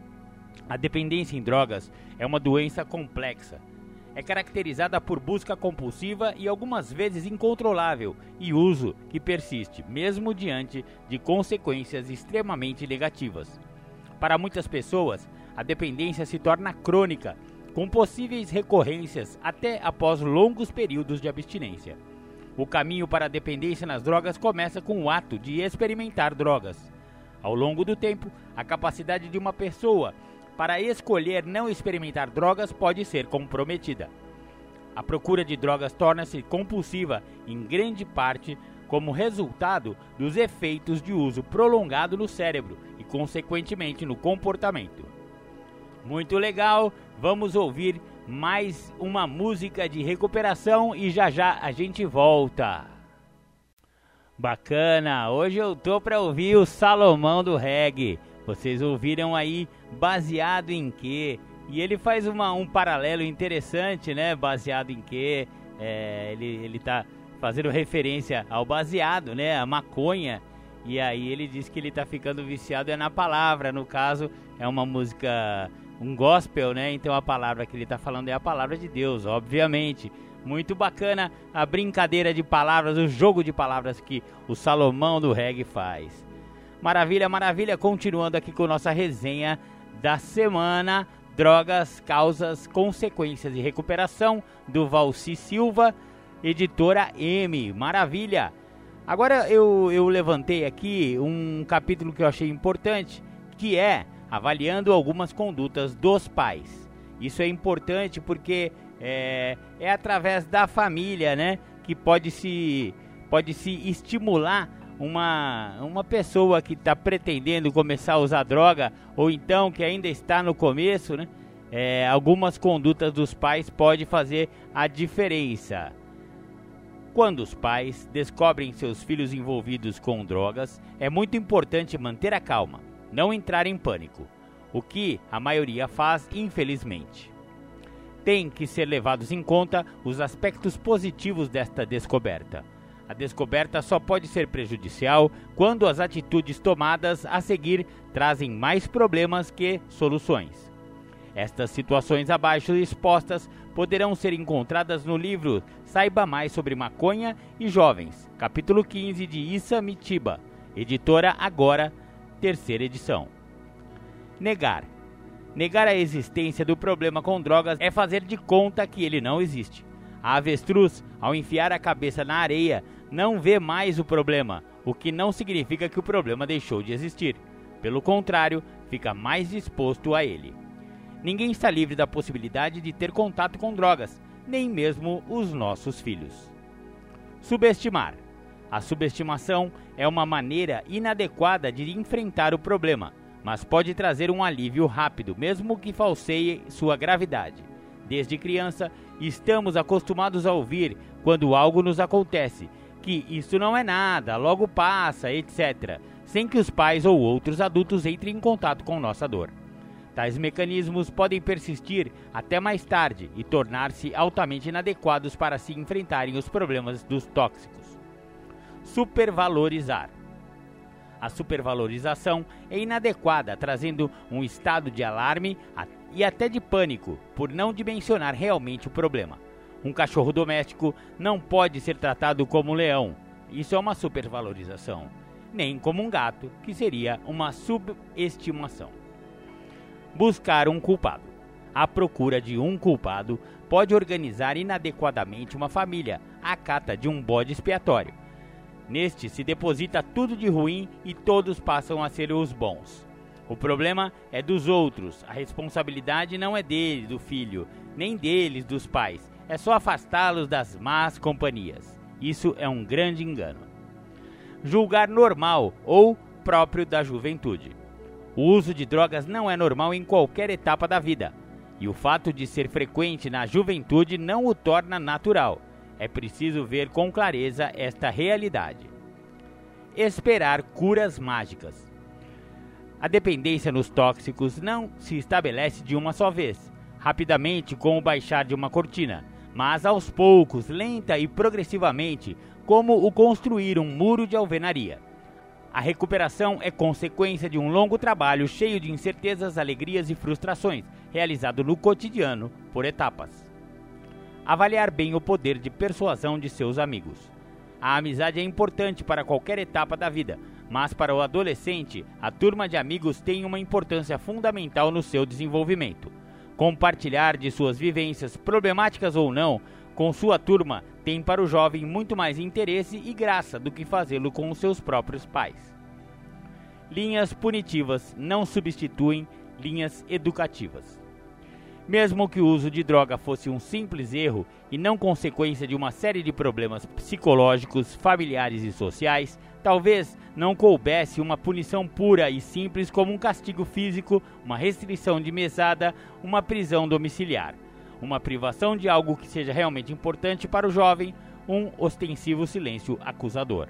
A dependência em drogas é uma doença complexa. É caracterizada por busca compulsiva e algumas vezes incontrolável e uso que persiste, mesmo diante de consequências extremamente negativas. Para muitas pessoas, a dependência se torna crônica com possíveis recorrências até após longos períodos de abstinência. O caminho para a dependência nas drogas começa com o ato de experimentar drogas. Ao longo do tempo, a capacidade de uma pessoa para escolher não experimentar drogas pode ser comprometida. A procura de drogas torna-se compulsiva em grande parte como resultado dos efeitos de uso prolongado no cérebro e, consequentemente, no comportamento. Muito legal, vamos ouvir mais uma música de recuperação e já já a gente volta. Bacana, hoje eu tô para ouvir o Salomão do Reggae. Vocês ouviram aí baseado em quê? E ele faz uma, um paralelo interessante, né? Baseado em quê? É, ele, ele tá fazendo referência ao baseado, né? A maconha. E aí ele diz que ele tá ficando viciado é na palavra. No caso, é uma música um gospel, né? Então a palavra que ele está falando é a palavra de Deus, obviamente. Muito bacana a brincadeira de palavras, o jogo de palavras que o Salomão do reggae faz. Maravilha, maravilha. Continuando aqui com nossa resenha da semana: Drogas, Causas, Consequências e Recuperação, do Valci Silva, editora M. Maravilha. Agora eu, eu levantei aqui um capítulo que eu achei importante, que é avaliando algumas condutas dos pais. Isso é importante porque é, é através da família, né, que pode se pode se estimular uma, uma pessoa que está pretendendo começar a usar droga ou então que ainda está no começo, né? É, algumas condutas dos pais pode fazer a diferença. Quando os pais descobrem seus filhos envolvidos com drogas, é muito importante manter a calma não entrar em pânico, o que a maioria faz, infelizmente. Tem que ser levados em conta os aspectos positivos desta descoberta. A descoberta só pode ser prejudicial quando as atitudes tomadas a seguir trazem mais problemas que soluções. Estas situações abaixo expostas poderão ser encontradas no livro Saiba Mais sobre Maconha e Jovens, capítulo 15 de Issa Mitiba, editora Agora, terceira edição. Negar. Negar a existência do problema com drogas é fazer de conta que ele não existe. A avestruz, ao enfiar a cabeça na areia, não vê mais o problema, o que não significa que o problema deixou de existir. Pelo contrário, fica mais disposto a ele. Ninguém está livre da possibilidade de ter contato com drogas, nem mesmo os nossos filhos. Subestimar. A subestimação é uma maneira inadequada de enfrentar o problema, mas pode trazer um alívio rápido, mesmo que falseie sua gravidade. Desde criança, estamos acostumados a ouvir, quando algo nos acontece, que isso não é nada, logo passa, etc., sem que os pais ou outros adultos entrem em contato com nossa dor. Tais mecanismos podem persistir até mais tarde e tornar-se altamente inadequados para se enfrentarem os problemas dos tóxicos. Supervalorizar. A supervalorização é inadequada, trazendo um estado de alarme e até de pânico por não dimensionar realmente o problema. Um cachorro doméstico não pode ser tratado como um leão. Isso é uma supervalorização. nem como um gato, que seria uma subestimação. Buscar um culpado. A procura de um culpado pode organizar inadequadamente uma família à cata de um bode expiatório. Neste se deposita tudo de ruim e todos passam a ser os bons. O problema é dos outros, a responsabilidade não é dele, do filho, nem deles, dos pais, é só afastá-los das más companhias. Isso é um grande engano. Julgar normal ou próprio da juventude. O uso de drogas não é normal em qualquer etapa da vida, e o fato de ser frequente na juventude não o torna natural. É preciso ver com clareza esta realidade. Esperar curas mágicas. A dependência nos tóxicos não se estabelece de uma só vez, rapidamente como baixar de uma cortina, mas aos poucos, lenta e progressivamente, como o construir um muro de alvenaria. A recuperação é consequência de um longo trabalho cheio de incertezas, alegrias e frustrações, realizado no cotidiano por etapas. Avaliar bem o poder de persuasão de seus amigos. A amizade é importante para qualquer etapa da vida, mas para o adolescente, a turma de amigos tem uma importância fundamental no seu desenvolvimento. Compartilhar de suas vivências, problemáticas ou não, com sua turma tem para o jovem muito mais interesse e graça do que fazê-lo com os seus próprios pais. Linhas punitivas não substituem linhas educativas. Mesmo que o uso de droga fosse um simples erro e não consequência de uma série de problemas psicológicos, familiares e sociais, Talvez não coubesse uma punição pura e simples como um castigo físico, uma restrição de mesada, uma prisão domiciliar, uma privação de algo que seja realmente importante para o jovem, um ostensivo silêncio acusador.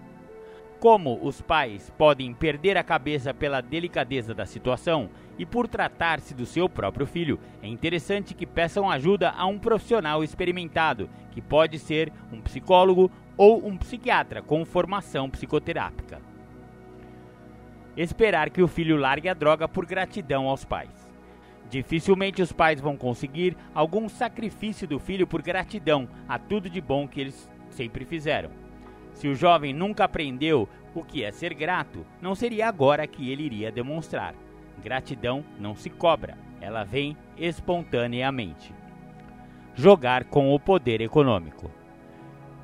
Como os pais podem perder a cabeça pela delicadeza da situação e por tratar-se do seu próprio filho, é interessante que peçam ajuda a um profissional experimentado, que pode ser um psicólogo ou um psiquiatra com formação psicoterápica. Esperar que o filho largue a droga por gratidão aos pais. Dificilmente os pais vão conseguir algum sacrifício do filho por gratidão a tudo de bom que eles sempre fizeram. Se o jovem nunca aprendeu o que é ser grato, não seria agora que ele iria demonstrar. Gratidão não se cobra, ela vem espontaneamente. Jogar com o poder econômico.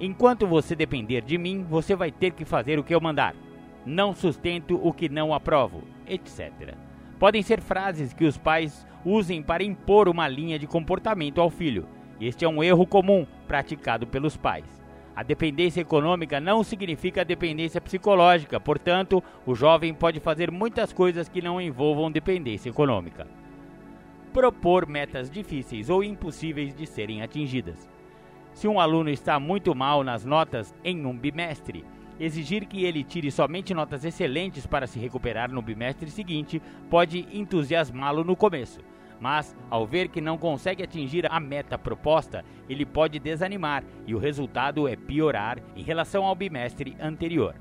Enquanto você depender de mim, você vai ter que fazer o que eu mandar. Não sustento o que não aprovo, etc. Podem ser frases que os pais usem para impor uma linha de comportamento ao filho. Este é um erro comum praticado pelos pais. A dependência econômica não significa dependência psicológica, portanto, o jovem pode fazer muitas coisas que não envolvam dependência econômica. Propor metas difíceis ou impossíveis de serem atingidas. Se um aluno está muito mal nas notas em um bimestre, exigir que ele tire somente notas excelentes para se recuperar no bimestre seguinte pode entusiasmá-lo no começo. Mas, ao ver que não consegue atingir a meta proposta, ele pode desanimar e o resultado é piorar em relação ao bimestre anterior.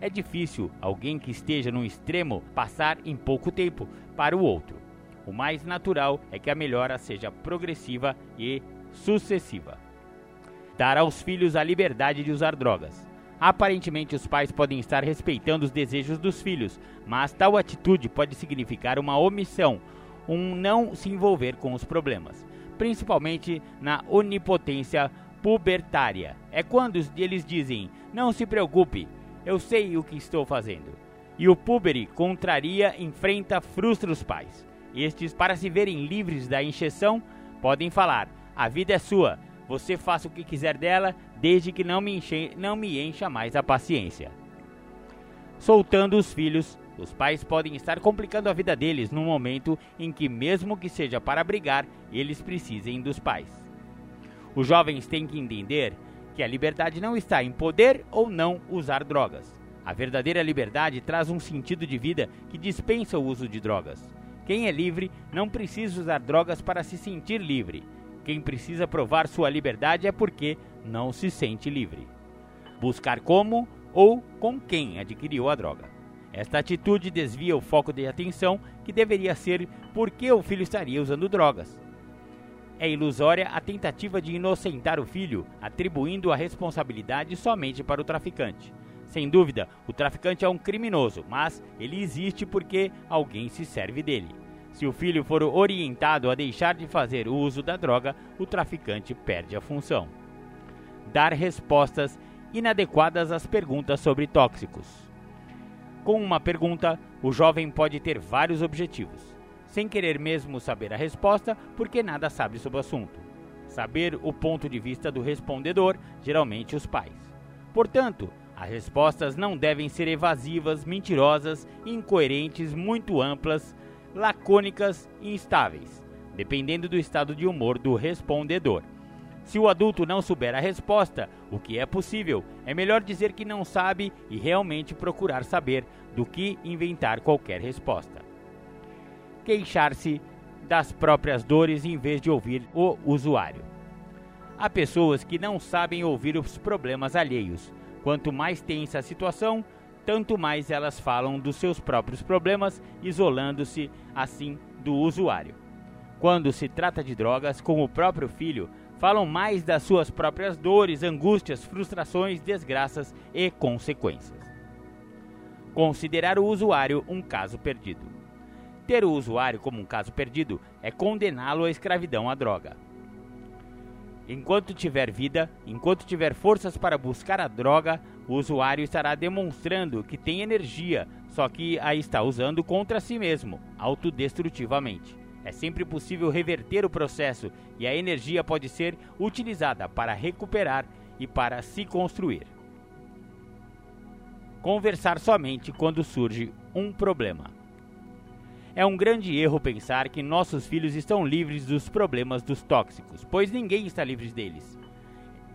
É difícil alguém que esteja no extremo passar em pouco tempo para o outro. O mais natural é que a melhora seja progressiva e sucessiva dar aos filhos a liberdade de usar drogas. Aparentemente, os pais podem estar respeitando os desejos dos filhos, mas tal atitude pode significar uma omissão, um não se envolver com os problemas, principalmente na onipotência pubertária. É quando eles dizem: Não se preocupe, eu sei o que estou fazendo. E o púbere contraria, enfrenta, frustra os pais. Estes, para se verem livres da injeção, podem falar: A vida é sua, você faça o que quiser dela, desde que não me, enche, não me encha mais a paciência. Soltando os filhos, os pais podem estar complicando a vida deles no momento em que, mesmo que seja para brigar, eles precisem dos pais. Os jovens têm que entender que a liberdade não está em poder ou não usar drogas. A verdadeira liberdade traz um sentido de vida que dispensa o uso de drogas. Quem é livre não precisa usar drogas para se sentir livre. Quem precisa provar sua liberdade é porque não se sente livre. Buscar como ou com quem adquiriu a droga. Esta atitude desvia o foco de atenção que deveria ser por que o filho estaria usando drogas. É ilusória a tentativa de inocentar o filho, atribuindo a responsabilidade somente para o traficante. Sem dúvida, o traficante é um criminoso, mas ele existe porque alguém se serve dele. Se o filho for orientado a deixar de fazer uso da droga, o traficante perde a função. Dar respostas inadequadas às perguntas sobre tóxicos. Com uma pergunta, o jovem pode ter vários objetivos, sem querer mesmo saber a resposta, porque nada sabe sobre o assunto. Saber o ponto de vista do respondedor, geralmente os pais. Portanto, as respostas não devem ser evasivas, mentirosas, incoerentes, muito amplas, lacônicas e instáveis, dependendo do estado de humor do respondedor. Se o adulto não souber a resposta, o que é possível, é melhor dizer que não sabe e realmente procurar saber do que inventar qualquer resposta. Queixar-se das próprias dores em vez de ouvir o usuário. Há pessoas que não sabem ouvir os problemas alheios. Quanto mais tensa a situação, tanto mais elas falam dos seus próprios problemas, isolando-se assim do usuário. Quando se trata de drogas, com o próprio filho, falam mais das suas próprias dores, angústias, frustrações, desgraças e consequências. Considerar o usuário um caso perdido. Ter o usuário como um caso perdido é condená-lo à escravidão à droga. Enquanto tiver vida, enquanto tiver forças para buscar a droga, o usuário estará demonstrando que tem energia, só que a está usando contra si mesmo, autodestrutivamente. É sempre possível reverter o processo e a energia pode ser utilizada para recuperar e para se construir. Conversar somente quando surge um problema. É um grande erro pensar que nossos filhos estão livres dos problemas dos tóxicos, pois ninguém está livre deles.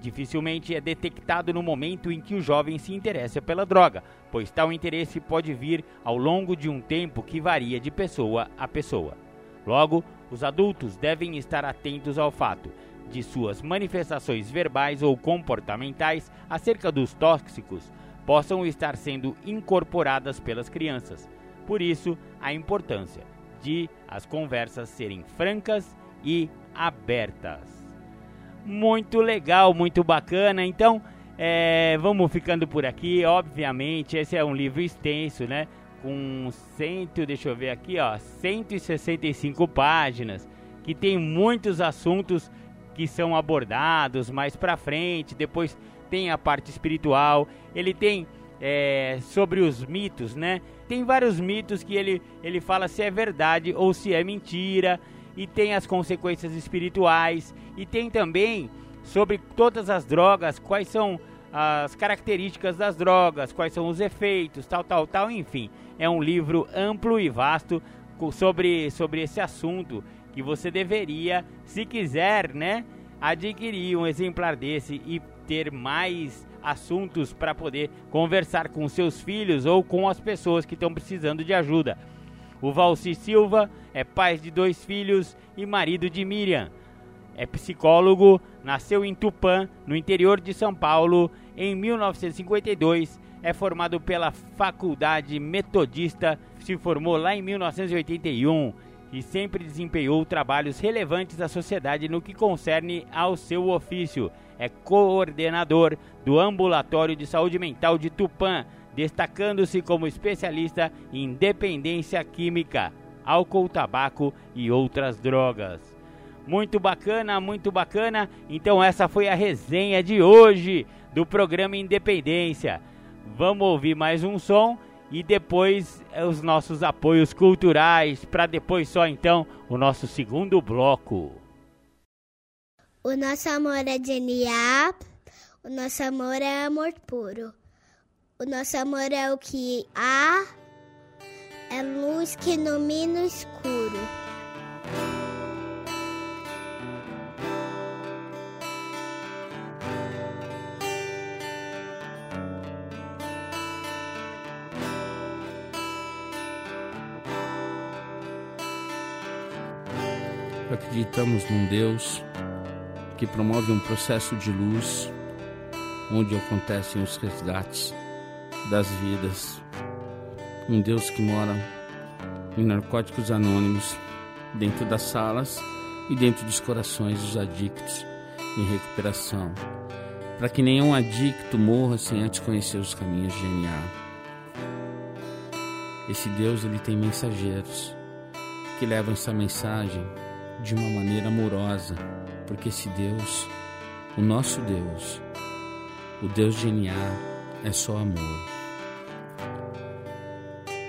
Dificilmente é detectado no momento em que o jovem se interessa pela droga, pois tal interesse pode vir ao longo de um tempo que varia de pessoa a pessoa. Logo, os adultos devem estar atentos ao fato de suas manifestações verbais ou comportamentais acerca dos tóxicos possam estar sendo incorporadas pelas crianças. Por isso, a importância de as conversas serem francas e abertas. Muito legal, muito bacana. Então, é, vamos ficando por aqui. Obviamente, esse é um livro extenso, né? com cento, deixa eu ver aqui, ó, 165 páginas, que tem muitos assuntos que são abordados mais para frente. Depois tem a parte espiritual. Ele tem é, sobre os mitos, né? Tem vários mitos que ele ele fala se é verdade ou se é mentira. E tem as consequências espirituais. E tem também sobre todas as drogas, quais são as características das drogas, quais são os efeitos, tal, tal, tal, enfim. É um livro amplo e vasto sobre, sobre esse assunto que você deveria, se quiser, né, adquirir um exemplar desse e ter mais assuntos para poder conversar com seus filhos ou com as pessoas que estão precisando de ajuda. O Valci Silva é pai de dois filhos e marido de Miriam. É psicólogo, nasceu em Tupã, no interior de São Paulo, em 1952. É formado pela Faculdade Metodista, se formou lá em 1981 e sempre desempenhou trabalhos relevantes à sociedade no que concerne ao seu ofício. É coordenador do Ambulatório de Saúde Mental de Tupã, destacando-se como especialista em dependência química, álcool, tabaco e outras drogas. Muito bacana, muito bacana. Então essa foi a resenha de hoje do programa Independência. Vamos ouvir mais um som e depois eh, os nossos apoios culturais para depois só então o nosso segundo bloco. O nosso amor é genial. O nosso amor é amor puro. O nosso amor é o que há, é luz que ilumina o escuro. Acreditamos num Deus que promove um processo de luz onde acontecem os resgates das vidas. Um Deus que mora em narcóticos anônimos, dentro das salas e dentro dos corações dos adictos em recuperação, para que nenhum adicto morra sem antes conhecer os caminhos de NA. Esse Deus ele tem mensageiros que levam essa mensagem de uma maneira amorosa, porque esse Deus, o nosso Deus, o Deus de NA é só amor.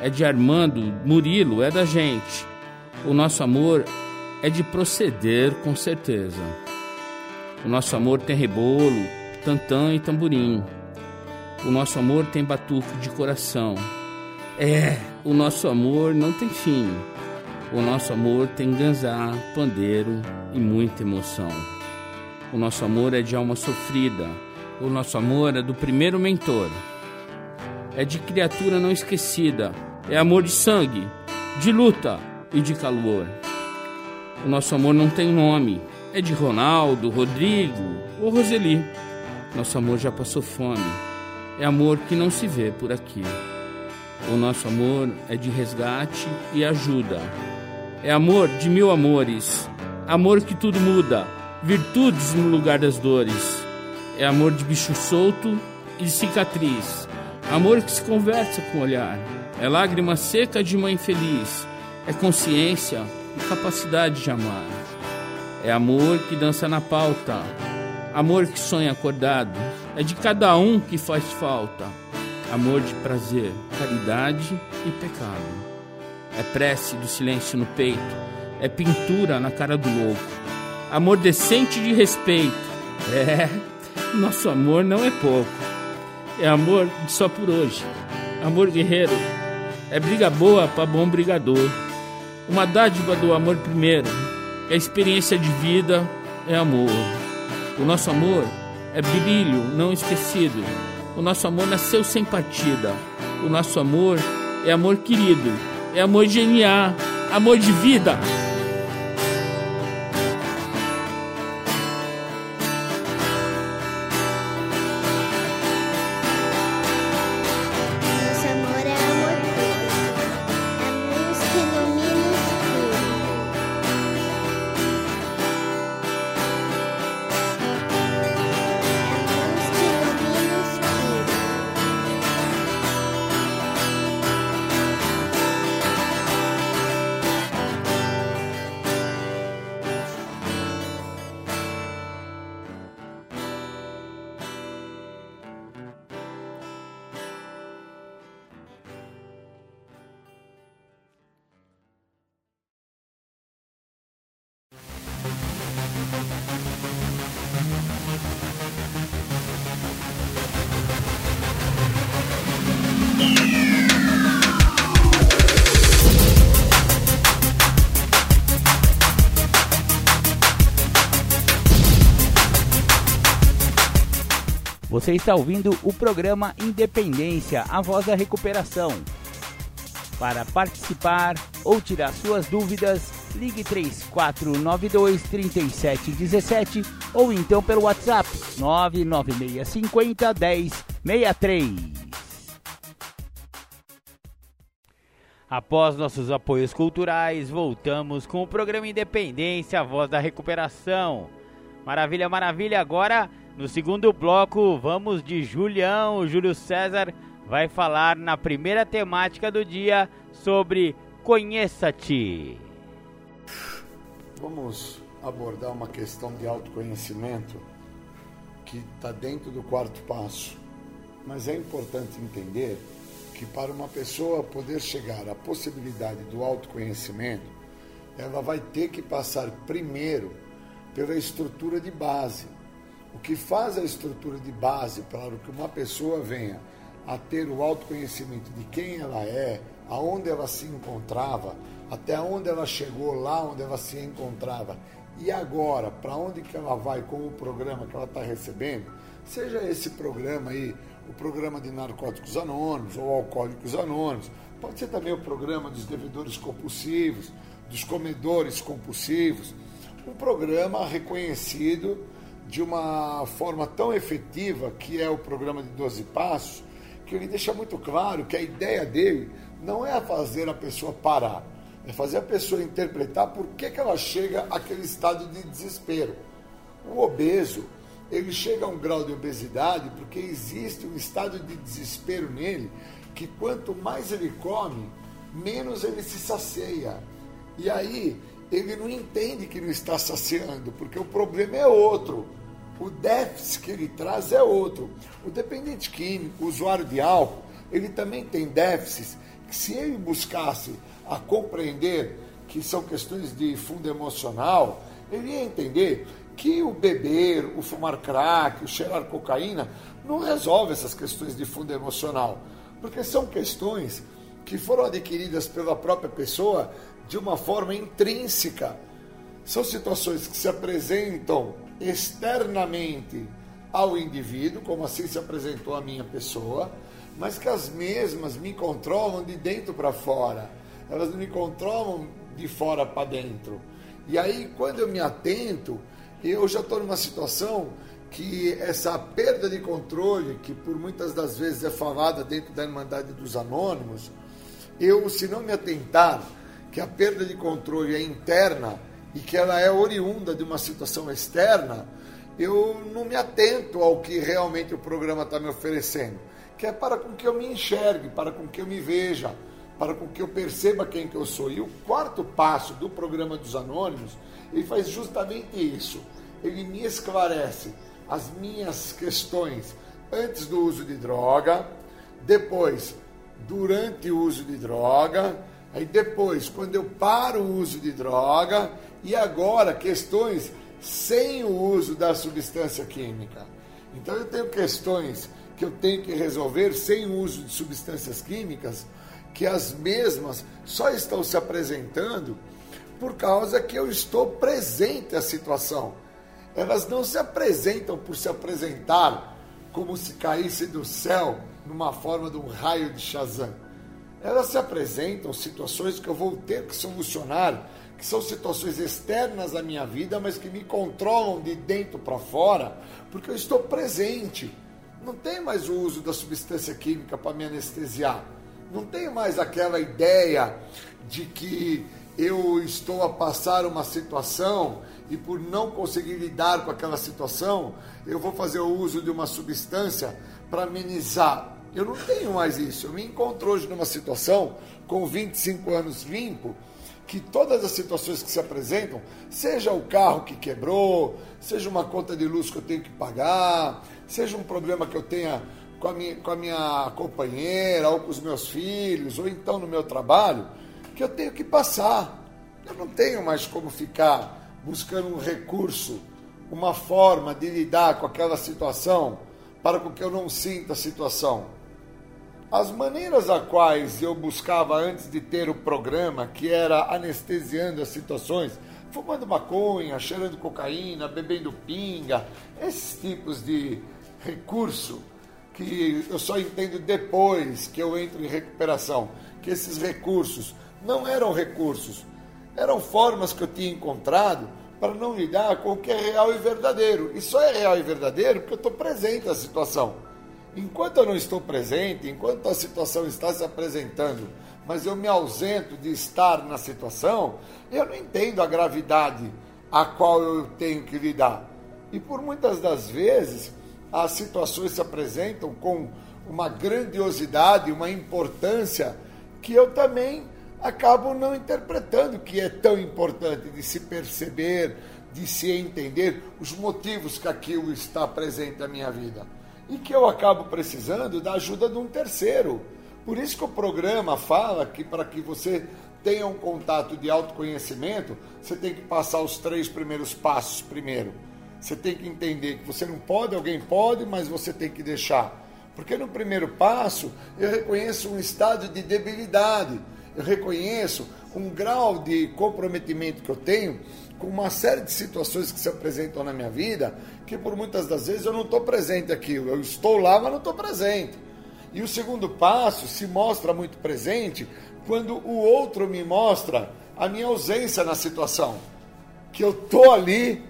É de Armando, Murilo, é da gente. O nosso amor é de proceder com certeza. O nosso amor tem rebolo, tantã e tamborim. O nosso amor tem batuque de coração. É, o nosso amor não tem fim. O nosso amor tem ganzá, pandeiro e muita emoção. O nosso amor é de alma sofrida. O nosso amor é do primeiro mentor. É de criatura não esquecida. É amor de sangue, de luta e de calor. O nosso amor não tem nome. É de Ronaldo, Rodrigo ou Roseli. Nosso amor já passou fome. É amor que não se vê por aqui. O nosso amor é de resgate e ajuda. É amor de mil amores. Amor que tudo muda. Virtudes no lugar das dores. É amor de bicho solto e cicatriz. Amor que se conversa com o olhar. É lágrima seca de mãe feliz. É consciência e capacidade de amar. É amor que dança na pauta. Amor que sonha acordado. É de cada um que faz falta. Amor de prazer, caridade e pecado. É prece do silêncio no peito. É pintura na cara do louco. Amor decente de respeito. É, nosso amor não é pouco. É amor só por hoje. Amor guerreiro. É briga boa para bom brigador. Uma dádiva do amor primeiro. É experiência de vida, é amor. O nosso amor é brilho não esquecido. O nosso amor nasceu sem partida. O nosso amor é amor querido, é amor genial, amor de vida. Você está ouvindo o programa Independência, a voz da recuperação. Para participar ou tirar suas dúvidas, ligue 3492 3717 ou então pelo WhatsApp 99650 1063. Após nossos apoios culturais, voltamos com o programa Independência, a voz da recuperação. Maravilha, maravilha. Agora, no segundo bloco, vamos de Julião. O Júlio César vai falar na primeira temática do dia sobre Conheça-te. Vamos abordar uma questão de autoconhecimento que está dentro do quarto passo. Mas é importante entender que para uma pessoa poder chegar à possibilidade do autoconhecimento, ela vai ter que passar primeiro pela estrutura de base. O que faz a estrutura de base para que uma pessoa venha a ter o autoconhecimento de quem ela é, aonde ela se encontrava, até onde ela chegou, lá onde ela se encontrava, e agora, para onde que ela vai com o programa que ela está recebendo, Seja esse programa aí, o programa de Narcóticos Anônimos ou Alcoólicos Anônimos, pode ser também o programa dos devedores compulsivos, dos comedores compulsivos, um programa reconhecido de uma forma tão efetiva que é o programa de 12 Passos, que ele deixa muito claro que a ideia dele não é fazer a pessoa parar, é fazer a pessoa interpretar por que, que ela chega àquele estado de desespero. O obeso, ele chega a um grau de obesidade porque existe um estado de desespero nele que quanto mais ele come, menos ele se sacia. E aí ele não entende que não está saciando, porque o problema é outro. O déficit que ele traz é outro. O dependente químico, o usuário de álcool, ele também tem déficits que se ele buscasse a compreender que são questões de fundo emocional, ele ia entender que o beber, o fumar crack, o cheirar cocaína não resolve essas questões de fundo emocional, porque são questões que foram adquiridas pela própria pessoa de uma forma intrínseca. São situações que se apresentam externamente ao indivíduo, como assim se apresentou a minha pessoa, mas que as mesmas me controlam de dentro para fora. Elas me controlam de fora para dentro. E aí, quando eu me atento, eu já estou numa situação que essa perda de controle, que por muitas das vezes é falada dentro da Irmandade dos Anônimos, eu, se não me atentar que a perda de controle é interna, e que ela é oriunda de uma situação externa, eu não me atento ao que realmente o programa está me oferecendo, que é para com que eu me enxergue, para com que eu me veja, para com que eu perceba quem que eu sou. E o quarto passo do programa dos anônimos, ele faz justamente isso. Ele me esclarece as minhas questões antes do uso de droga, depois durante o uso de droga, aí depois quando eu paro o uso de droga e agora questões sem o uso da substância química. Então eu tenho questões que eu tenho que resolver sem o uso de substâncias químicas, que as mesmas só estão se apresentando por causa que eu estou presente à situação. Elas não se apresentam por se apresentar como se caísse do céu numa forma de um raio de Shazam. Elas se apresentam situações que eu vou ter que solucionar que são situações externas à minha vida, mas que me controlam de dentro para fora, porque eu estou presente. Não tem mais o uso da substância química para me anestesiar. Não tem mais aquela ideia de que eu estou a passar uma situação e por não conseguir lidar com aquela situação, eu vou fazer o uso de uma substância para amenizar. Eu não tenho mais isso. Eu me encontro hoje numa situação com 25 anos limpo que todas as situações que se apresentam, seja o carro que quebrou, seja uma conta de luz que eu tenho que pagar, seja um problema que eu tenha com a minha, com a minha companheira, ou com os meus filhos, ou então no meu trabalho, que eu tenho que passar. Eu não tenho mais como ficar buscando um recurso, uma forma de lidar com aquela situação para que eu não sinta a situação. As maneiras a quais eu buscava antes de ter o programa, que era anestesiando as situações, fumando maconha, cheirando cocaína, bebendo pinga, esses tipos de recurso que eu só entendo depois que eu entro em recuperação, que esses recursos não eram recursos, eram formas que eu tinha encontrado para não lidar com o que é real e verdadeiro. E só é real e verdadeiro porque eu estou presente na situação. Enquanto eu não estou presente, enquanto a situação está se apresentando, mas eu me ausento de estar na situação, eu não entendo a gravidade a qual eu tenho que lidar. E por muitas das vezes, as situações se apresentam com uma grandiosidade, uma importância que eu também acabo não interpretando que é tão importante de se perceber, de se entender os motivos que aquilo está presente na minha vida e que eu acabo precisando da ajuda de um terceiro. Por isso que o programa fala que para que você tenha um contato de autoconhecimento, você tem que passar os três primeiros passos primeiro. Você tem que entender que você não pode, alguém pode, mas você tem que deixar. Porque no primeiro passo eu reconheço um estado de debilidade. eu reconheço um grau de comprometimento que eu tenho com uma série de situações que se apresentam na minha vida, que por muitas das vezes eu não estou presente aqui. Eu estou lá, mas não estou presente. E o segundo passo se mostra muito presente quando o outro me mostra a minha ausência na situação. Que eu estou ali,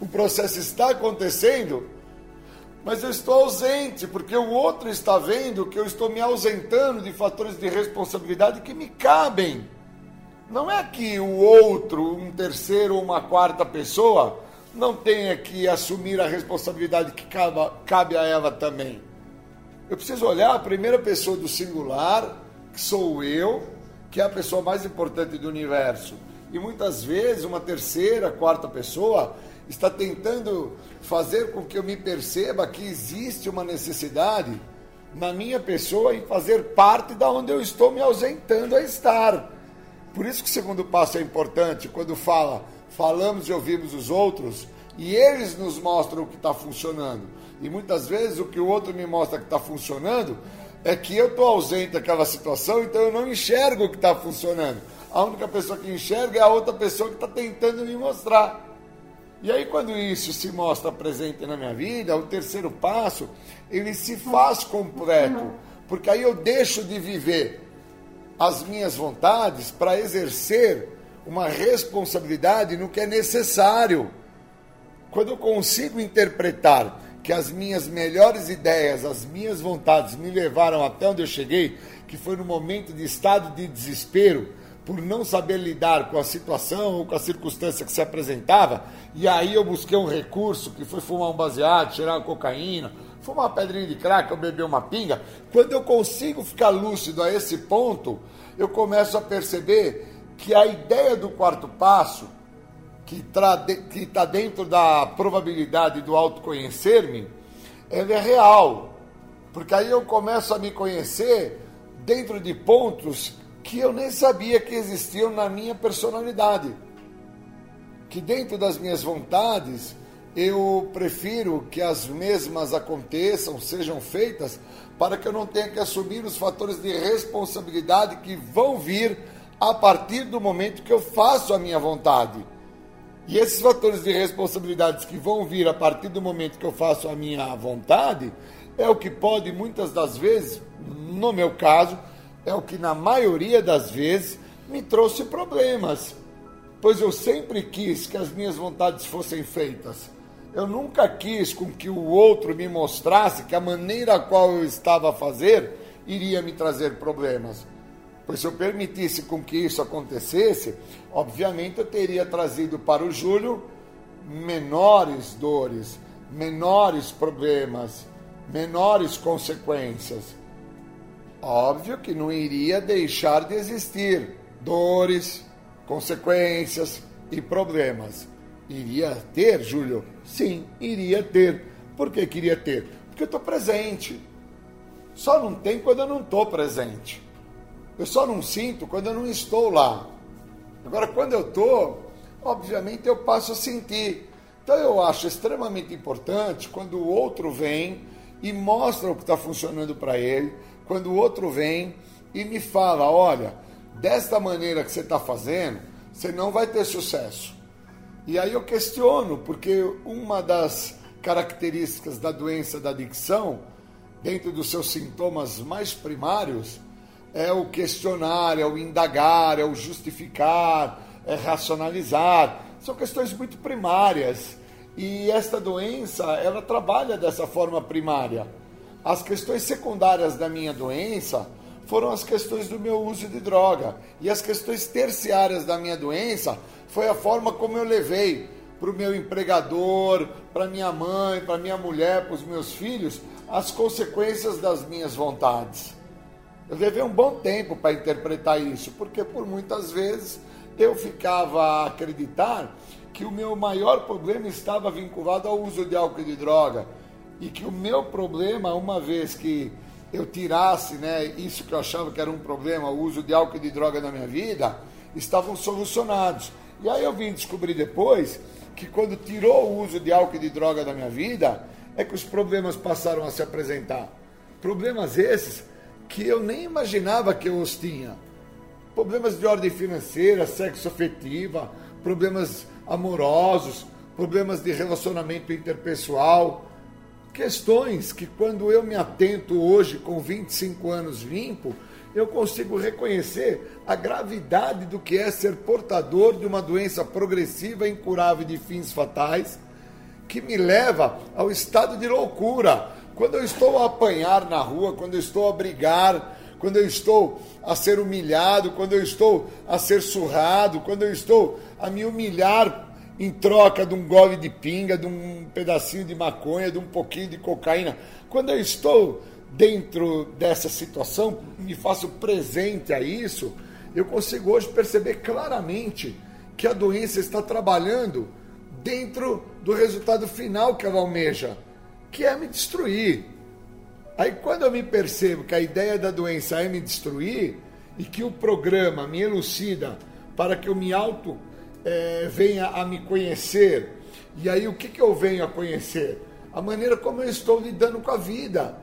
o processo está acontecendo, mas eu estou ausente, porque o outro está vendo que eu estou me ausentando de fatores de responsabilidade que me cabem. Não é que o outro, um terceiro ou uma quarta pessoa, não tenha que assumir a responsabilidade que cabe a ela também. Eu preciso olhar a primeira pessoa do singular, que sou eu, que é a pessoa mais importante do universo. E muitas vezes uma terceira, quarta pessoa está tentando fazer com que eu me perceba que existe uma necessidade na minha pessoa em fazer parte da onde eu estou me ausentando a estar. Por isso que o segundo passo é importante, quando fala, falamos e ouvimos os outros, e eles nos mostram o que está funcionando. E muitas vezes o que o outro me mostra que está funcionando é que eu estou ausente daquela situação, então eu não enxergo o que está funcionando. A única pessoa que enxerga é a outra pessoa que está tentando me mostrar. E aí, quando isso se mostra presente na minha vida, o terceiro passo, ele se faz completo. Porque aí eu deixo de viver as minhas vontades para exercer uma responsabilidade no que é necessário. Quando eu consigo interpretar que as minhas melhores ideias, as minhas vontades me levaram até onde eu cheguei, que foi no momento de estado de desespero, por não saber lidar com a situação ou com a circunstância que se apresentava, e aí eu busquei um recurso que foi fumar um baseado, cheirar uma cocaína, fumar uma pedrinha de crack ou beber uma pinga. Quando eu consigo ficar lúcido a esse ponto, eu começo a perceber que a ideia do quarto passo que está dentro da probabilidade do autoconhecer-me, ela é real. Porque aí eu começo a me conhecer dentro de pontos que eu nem sabia que existiam na minha personalidade. Que dentro das minhas vontades, eu prefiro que as mesmas aconteçam, sejam feitas, para que eu não tenha que assumir os fatores de responsabilidade que vão vir a partir do momento que eu faço a minha vontade. E esses fatores de responsabilidades que vão vir a partir do momento que eu faço a minha vontade, é o que pode muitas das vezes, no meu caso, é o que na maioria das vezes me trouxe problemas. Pois eu sempre quis que as minhas vontades fossem feitas. Eu nunca quis com que o outro me mostrasse que a maneira a qual eu estava a fazer iria me trazer problemas. Pois se eu permitisse com que isso acontecesse, obviamente eu teria trazido para o Júlio menores dores, menores problemas, menores consequências. Óbvio que não iria deixar de existir dores, consequências e problemas. Iria ter, Júlio? Sim, iria ter. Por que queria ter? Porque eu estou presente. Só não tem quando eu não estou presente. Eu só não sinto quando eu não estou lá. Agora, quando eu estou, obviamente eu passo a sentir. Então, eu acho extremamente importante quando o outro vem e mostra o que está funcionando para ele, quando o outro vem e me fala: olha, desta maneira que você está fazendo, você não vai ter sucesso. E aí eu questiono, porque uma das características da doença da adicção, dentro dos seus sintomas mais primários, é o questionar, é o indagar, é o justificar, é racionalizar. São questões muito primárias. E esta doença, ela trabalha dessa forma primária. As questões secundárias da minha doença foram as questões do meu uso de droga. E as questões terciárias da minha doença foi a forma como eu levei para o meu empregador, para minha mãe, para minha mulher, para os meus filhos, as consequências das minhas vontades. Eu levei um bom tempo para interpretar isso, porque por muitas vezes eu ficava a acreditar que o meu maior problema estava vinculado ao uso de álcool e de droga. E que o meu problema, uma vez que eu tirasse né, isso que eu achava que era um problema, o uso de álcool e de droga na minha vida, estavam solucionados. E aí eu vim descobrir depois que quando tirou o uso de álcool e de droga da minha vida, é que os problemas passaram a se apresentar. Problemas esses que eu nem imaginava que eu os tinha. problemas de ordem financeira, sexo afetiva, problemas amorosos, problemas de relacionamento interpessoal, questões que quando eu me atento hoje com 25 anos limpo, eu consigo reconhecer a gravidade do que é ser portador de uma doença progressiva, incurável de fins fatais, que me leva ao estado de loucura. Quando eu estou a apanhar na rua, quando eu estou a brigar, quando eu estou a ser humilhado, quando eu estou a ser surrado, quando eu estou a me humilhar em troca de um gole de pinga, de um pedacinho de maconha, de um pouquinho de cocaína. Quando eu estou dentro dessa situação, me faço presente a isso, eu consigo hoje perceber claramente que a doença está trabalhando dentro do resultado final que ela almeja, que é me destruir. Aí quando eu me percebo que a ideia da doença é me destruir e que o programa me elucida para que eu me auto é, venha a me conhecer, e aí o que, que eu venho a conhecer? A maneira como eu estou lidando com a vida.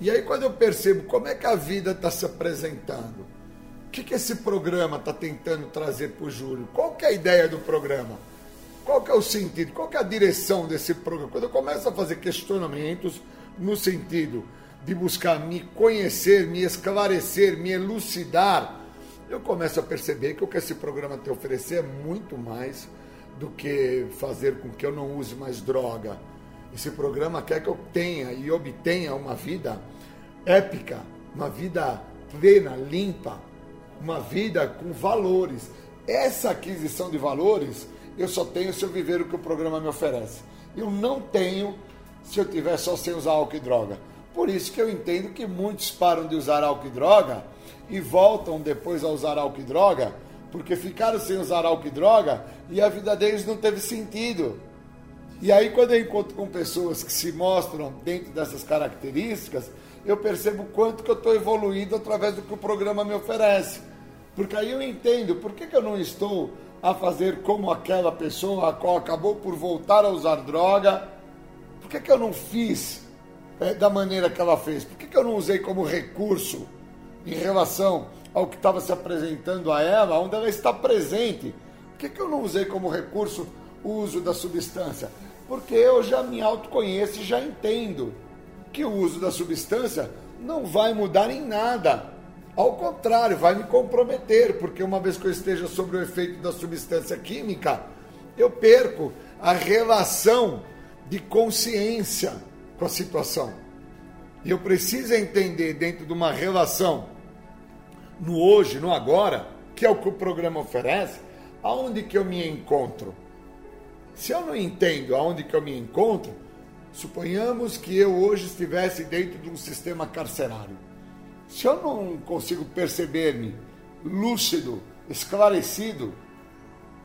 E aí quando eu percebo como é que a vida está se apresentando, o que, que esse programa está tentando trazer para o Júlio? Qual que é a ideia do programa? Qual que é o sentido? Qual que é a direção desse programa? Quando eu começo a fazer questionamentos, no sentido de buscar me conhecer, me esclarecer, me elucidar, eu começo a perceber que o que esse programa tem a oferecer é muito mais do que fazer com que eu não use mais droga. Esse programa quer que eu tenha e obtenha uma vida épica, uma vida plena, limpa, uma vida com valores. Essa aquisição de valores eu só tenho se eu viver o que o programa me oferece. Eu não tenho se eu tiver só sem usar álcool e droga. Por isso que eu entendo que muitos param de usar álcool e droga e voltam depois a usar álcool e droga, porque ficaram sem usar álcool e droga e a vida deles não teve sentido. E aí, quando eu encontro com pessoas que se mostram dentro dessas características, eu percebo quanto que eu estou evoluindo através do que o programa me oferece. Porque aí eu entendo por que, que eu não estou a fazer como aquela pessoa a qual acabou por voltar a usar droga por que, que eu não fiz é, da maneira que ela fez? Por que, que eu não usei como recurso em relação ao que estava se apresentando a ela, onde ela está presente? Por que, que eu não usei como recurso o uso da substância? Porque eu já me autoconheço e já entendo que o uso da substância não vai mudar em nada. Ao contrário, vai me comprometer, porque uma vez que eu esteja sobre o efeito da substância química, eu perco a relação de consciência com a situação. E eu preciso entender dentro de uma relação no hoje, no agora, que é o que o programa oferece, aonde que eu me encontro. Se eu não entendo aonde que eu me encontro, suponhamos que eu hoje estivesse dentro de um sistema carcerário. Se eu não consigo perceber-me lúcido, esclarecido,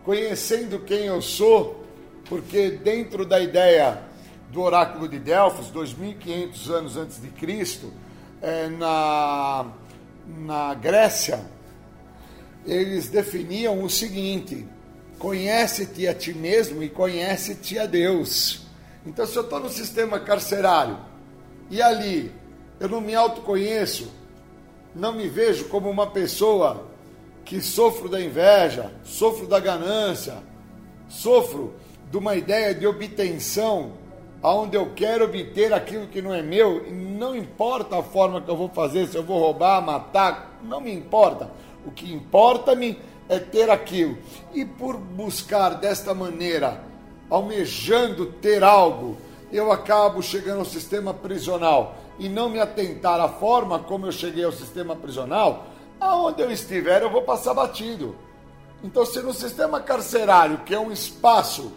conhecendo quem eu sou, porque dentro da ideia do oráculo de Delfos, 2.500 anos antes de Cristo, é, na, na Grécia, eles definiam o seguinte: conhece-te a ti mesmo e conhece-te a Deus. Então, se eu estou no sistema carcerário e ali eu não me autoconheço, não me vejo como uma pessoa que sofro da inveja, sofro da ganância, sofro de uma ideia de obtenção, aonde eu quero obter aquilo que não é meu, não importa a forma que eu vou fazer, se eu vou roubar, matar, não me importa. O que importa-me é ter aquilo. E por buscar desta maneira, almejando ter algo, eu acabo chegando ao sistema prisional e não me atentar à forma como eu cheguei ao sistema prisional, aonde eu estiver eu vou passar batido. Então, se no sistema carcerário, que é um espaço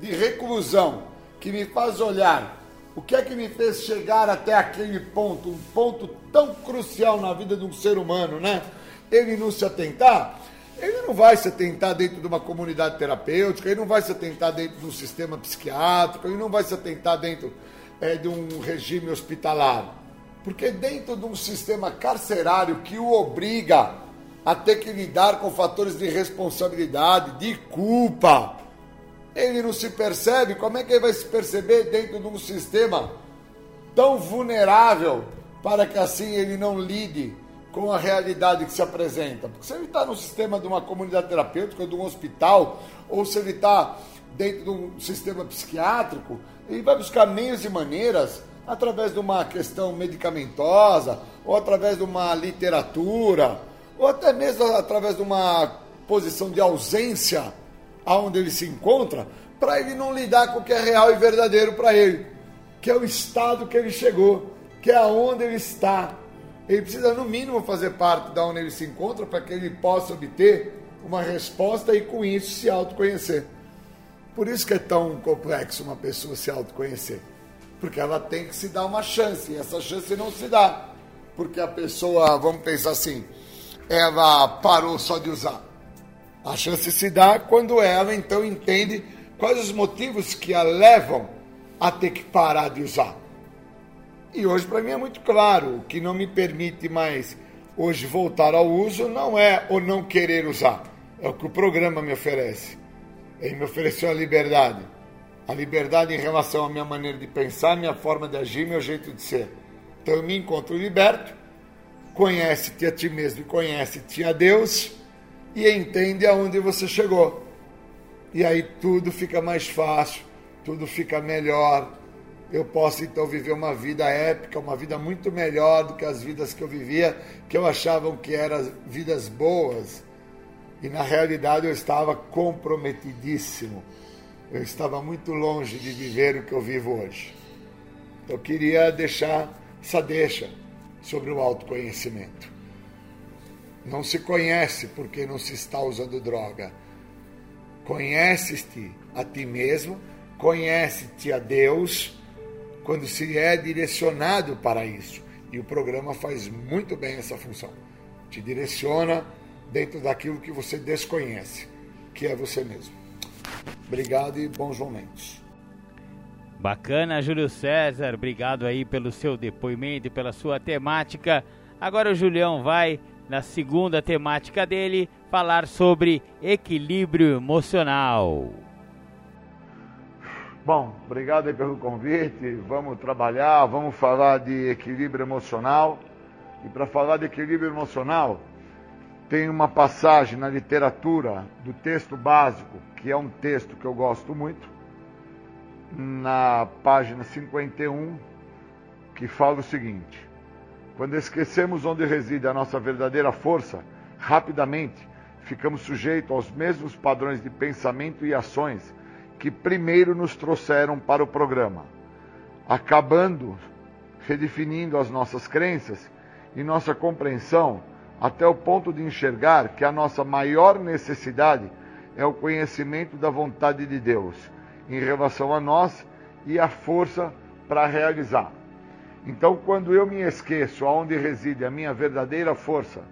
de reclusão que me faz olhar o que é que me fez chegar até aquele ponto, um ponto tão crucial na vida de um ser humano, né? Ele não se atentar, ele não vai se atentar dentro de uma comunidade terapêutica, ele não vai se atentar dentro de um sistema psiquiátrico, ele não vai se atentar dentro é, de um regime hospitalar. Porque dentro de um sistema carcerário que o obriga a ter que lidar com fatores de responsabilidade, de culpa, ele não se percebe, como é que ele vai se perceber dentro de um sistema tão vulnerável para que assim ele não lide com a realidade que se apresenta. Porque se ele está no sistema de uma comunidade terapêutica, de um hospital, ou se ele está dentro de um sistema psiquiátrico, ele vai buscar meios e maneiras, através de uma questão medicamentosa, ou através de uma literatura, ou até mesmo através de uma posição de ausência aonde ele se encontra, para ele não lidar com o que é real e verdadeiro para ele, que é o estado que ele chegou, que é aonde ele está ele precisa, no mínimo, fazer parte da onde ele se encontra para que ele possa obter uma resposta e, com isso, se autoconhecer. Por isso que é tão complexo uma pessoa se autoconhecer. Porque ela tem que se dar uma chance, e essa chance não se dá. Porque a pessoa, vamos pensar assim, ela parou só de usar. A chance se dá quando ela então entende quais os motivos que a levam a ter que parar de usar. E hoje para mim é muito claro, o que não me permite mais hoje voltar ao uso não é o não querer usar, é o que o programa me oferece. Ele me ofereceu a liberdade. A liberdade em relação à minha maneira de pensar, minha forma de agir, meu jeito de ser. Então eu me encontro liberto, conhece-te a ti mesmo e conhece-te a Deus e entende aonde você chegou. E aí tudo fica mais fácil, tudo fica melhor, eu posso então viver uma vida épica, uma vida muito melhor do que as vidas que eu vivia, que eu achava que eram vidas boas. E na realidade eu estava comprometidíssimo. Eu estava muito longe de viver o que eu vivo hoje. Eu queria deixar essa deixa sobre o autoconhecimento. Não se conhece porque não se está usando droga. Conheces-te a ti mesmo, conhece-te a Deus quando se é direcionado para isso. E o programa faz muito bem essa função. Te direciona dentro daquilo que você desconhece, que é você mesmo. Obrigado e bons momentos. Bacana, Júlio César. Obrigado aí pelo seu depoimento e pela sua temática. Agora o Julião vai, na segunda temática dele, falar sobre equilíbrio emocional. Bom, obrigado pelo convite. Vamos trabalhar, vamos falar de equilíbrio emocional. E para falar de equilíbrio emocional, tem uma passagem na literatura do texto básico, que é um texto que eu gosto muito, na página 51, que fala o seguinte: Quando esquecemos onde reside a nossa verdadeira força, rapidamente ficamos sujeitos aos mesmos padrões de pensamento e ações que primeiro nos trouxeram para o programa, acabando redefinindo as nossas crenças e nossa compreensão até o ponto de enxergar que a nossa maior necessidade é o conhecimento da vontade de Deus em relação a nós e a força para realizar. Então, quando eu me esqueço aonde reside a minha verdadeira força,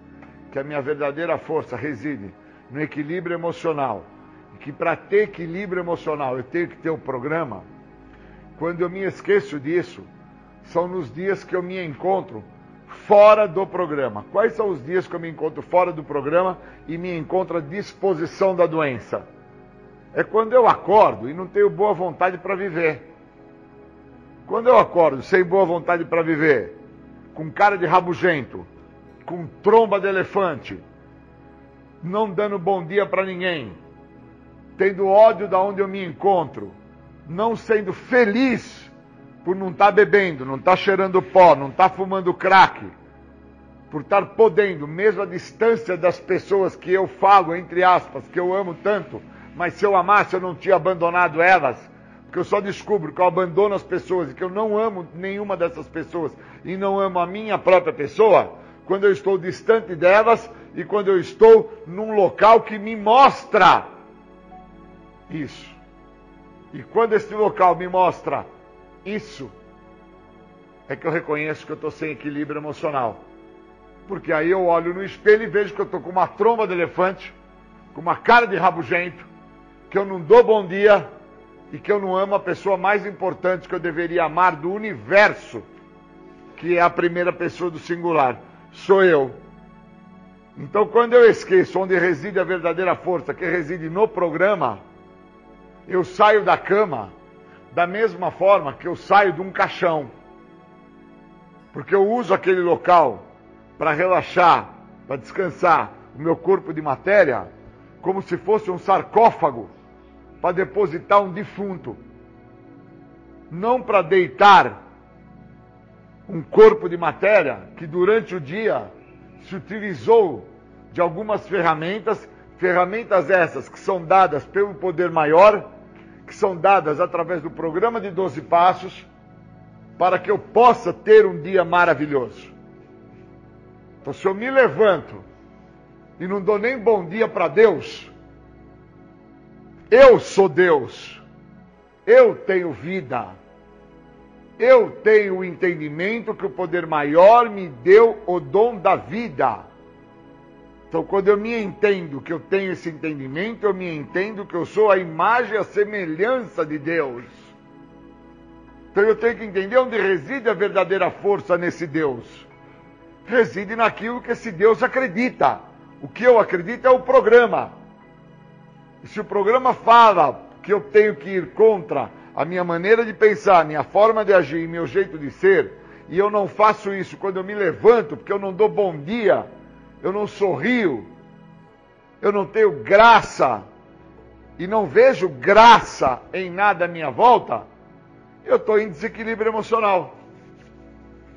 que a minha verdadeira força reside no equilíbrio emocional, que para ter equilíbrio emocional eu tenho que ter um programa, quando eu me esqueço disso, são nos dias que eu me encontro fora do programa. Quais são os dias que eu me encontro fora do programa e me encontro à disposição da doença? É quando eu acordo e não tenho boa vontade para viver. Quando eu acordo sem boa vontade para viver, com cara de rabugento, com tromba de elefante, não dando bom dia para ninguém, tendo ódio da onde eu me encontro, não sendo feliz por não estar tá bebendo, não estar tá cheirando pó, não estar tá fumando crack, por estar podendo, mesmo a distância das pessoas que eu falo, entre aspas, que eu amo tanto, mas se eu amasse eu não tinha abandonado elas, porque eu só descubro que eu abandono as pessoas e que eu não amo nenhuma dessas pessoas e não amo a minha própria pessoa, quando eu estou distante delas e quando eu estou num local que me mostra isso. E quando esse local me mostra isso, é que eu reconheço que eu estou sem equilíbrio emocional. Porque aí eu olho no espelho e vejo que eu estou com uma tromba de elefante, com uma cara de rabugento, que eu não dou bom dia e que eu não amo a pessoa mais importante que eu deveria amar do universo, que é a primeira pessoa do singular. Sou eu. Então, quando eu esqueço onde reside a verdadeira força, que reside no programa, eu saio da cama da mesma forma que eu saio de um caixão. Porque eu uso aquele local para relaxar, para descansar o meu corpo de matéria, como se fosse um sarcófago para depositar um defunto. Não para deitar um corpo de matéria que durante o dia se utilizou de algumas ferramentas, ferramentas essas que são dadas pelo poder maior, que são dadas através do programa de 12 passos, para que eu possa ter um dia maravilhoso. Então, se eu me levanto e não dou nem bom dia para Deus, eu sou Deus, eu tenho vida, eu tenho o entendimento que o poder maior me deu o dom da vida. Então, quando eu me entendo que eu tenho esse entendimento, eu me entendo que eu sou a imagem a semelhança de Deus. Então, eu tenho que entender onde reside a verdadeira força nesse Deus. Reside naquilo que esse Deus acredita. O que eu acredito é o programa. E se o programa fala que eu tenho que ir contra a minha maneira de pensar, minha forma de agir e meu jeito de ser, e eu não faço isso quando eu me levanto, porque eu não dou bom dia, eu não sorrio, eu não tenho graça e não vejo graça em nada à minha volta, eu estou em desequilíbrio emocional.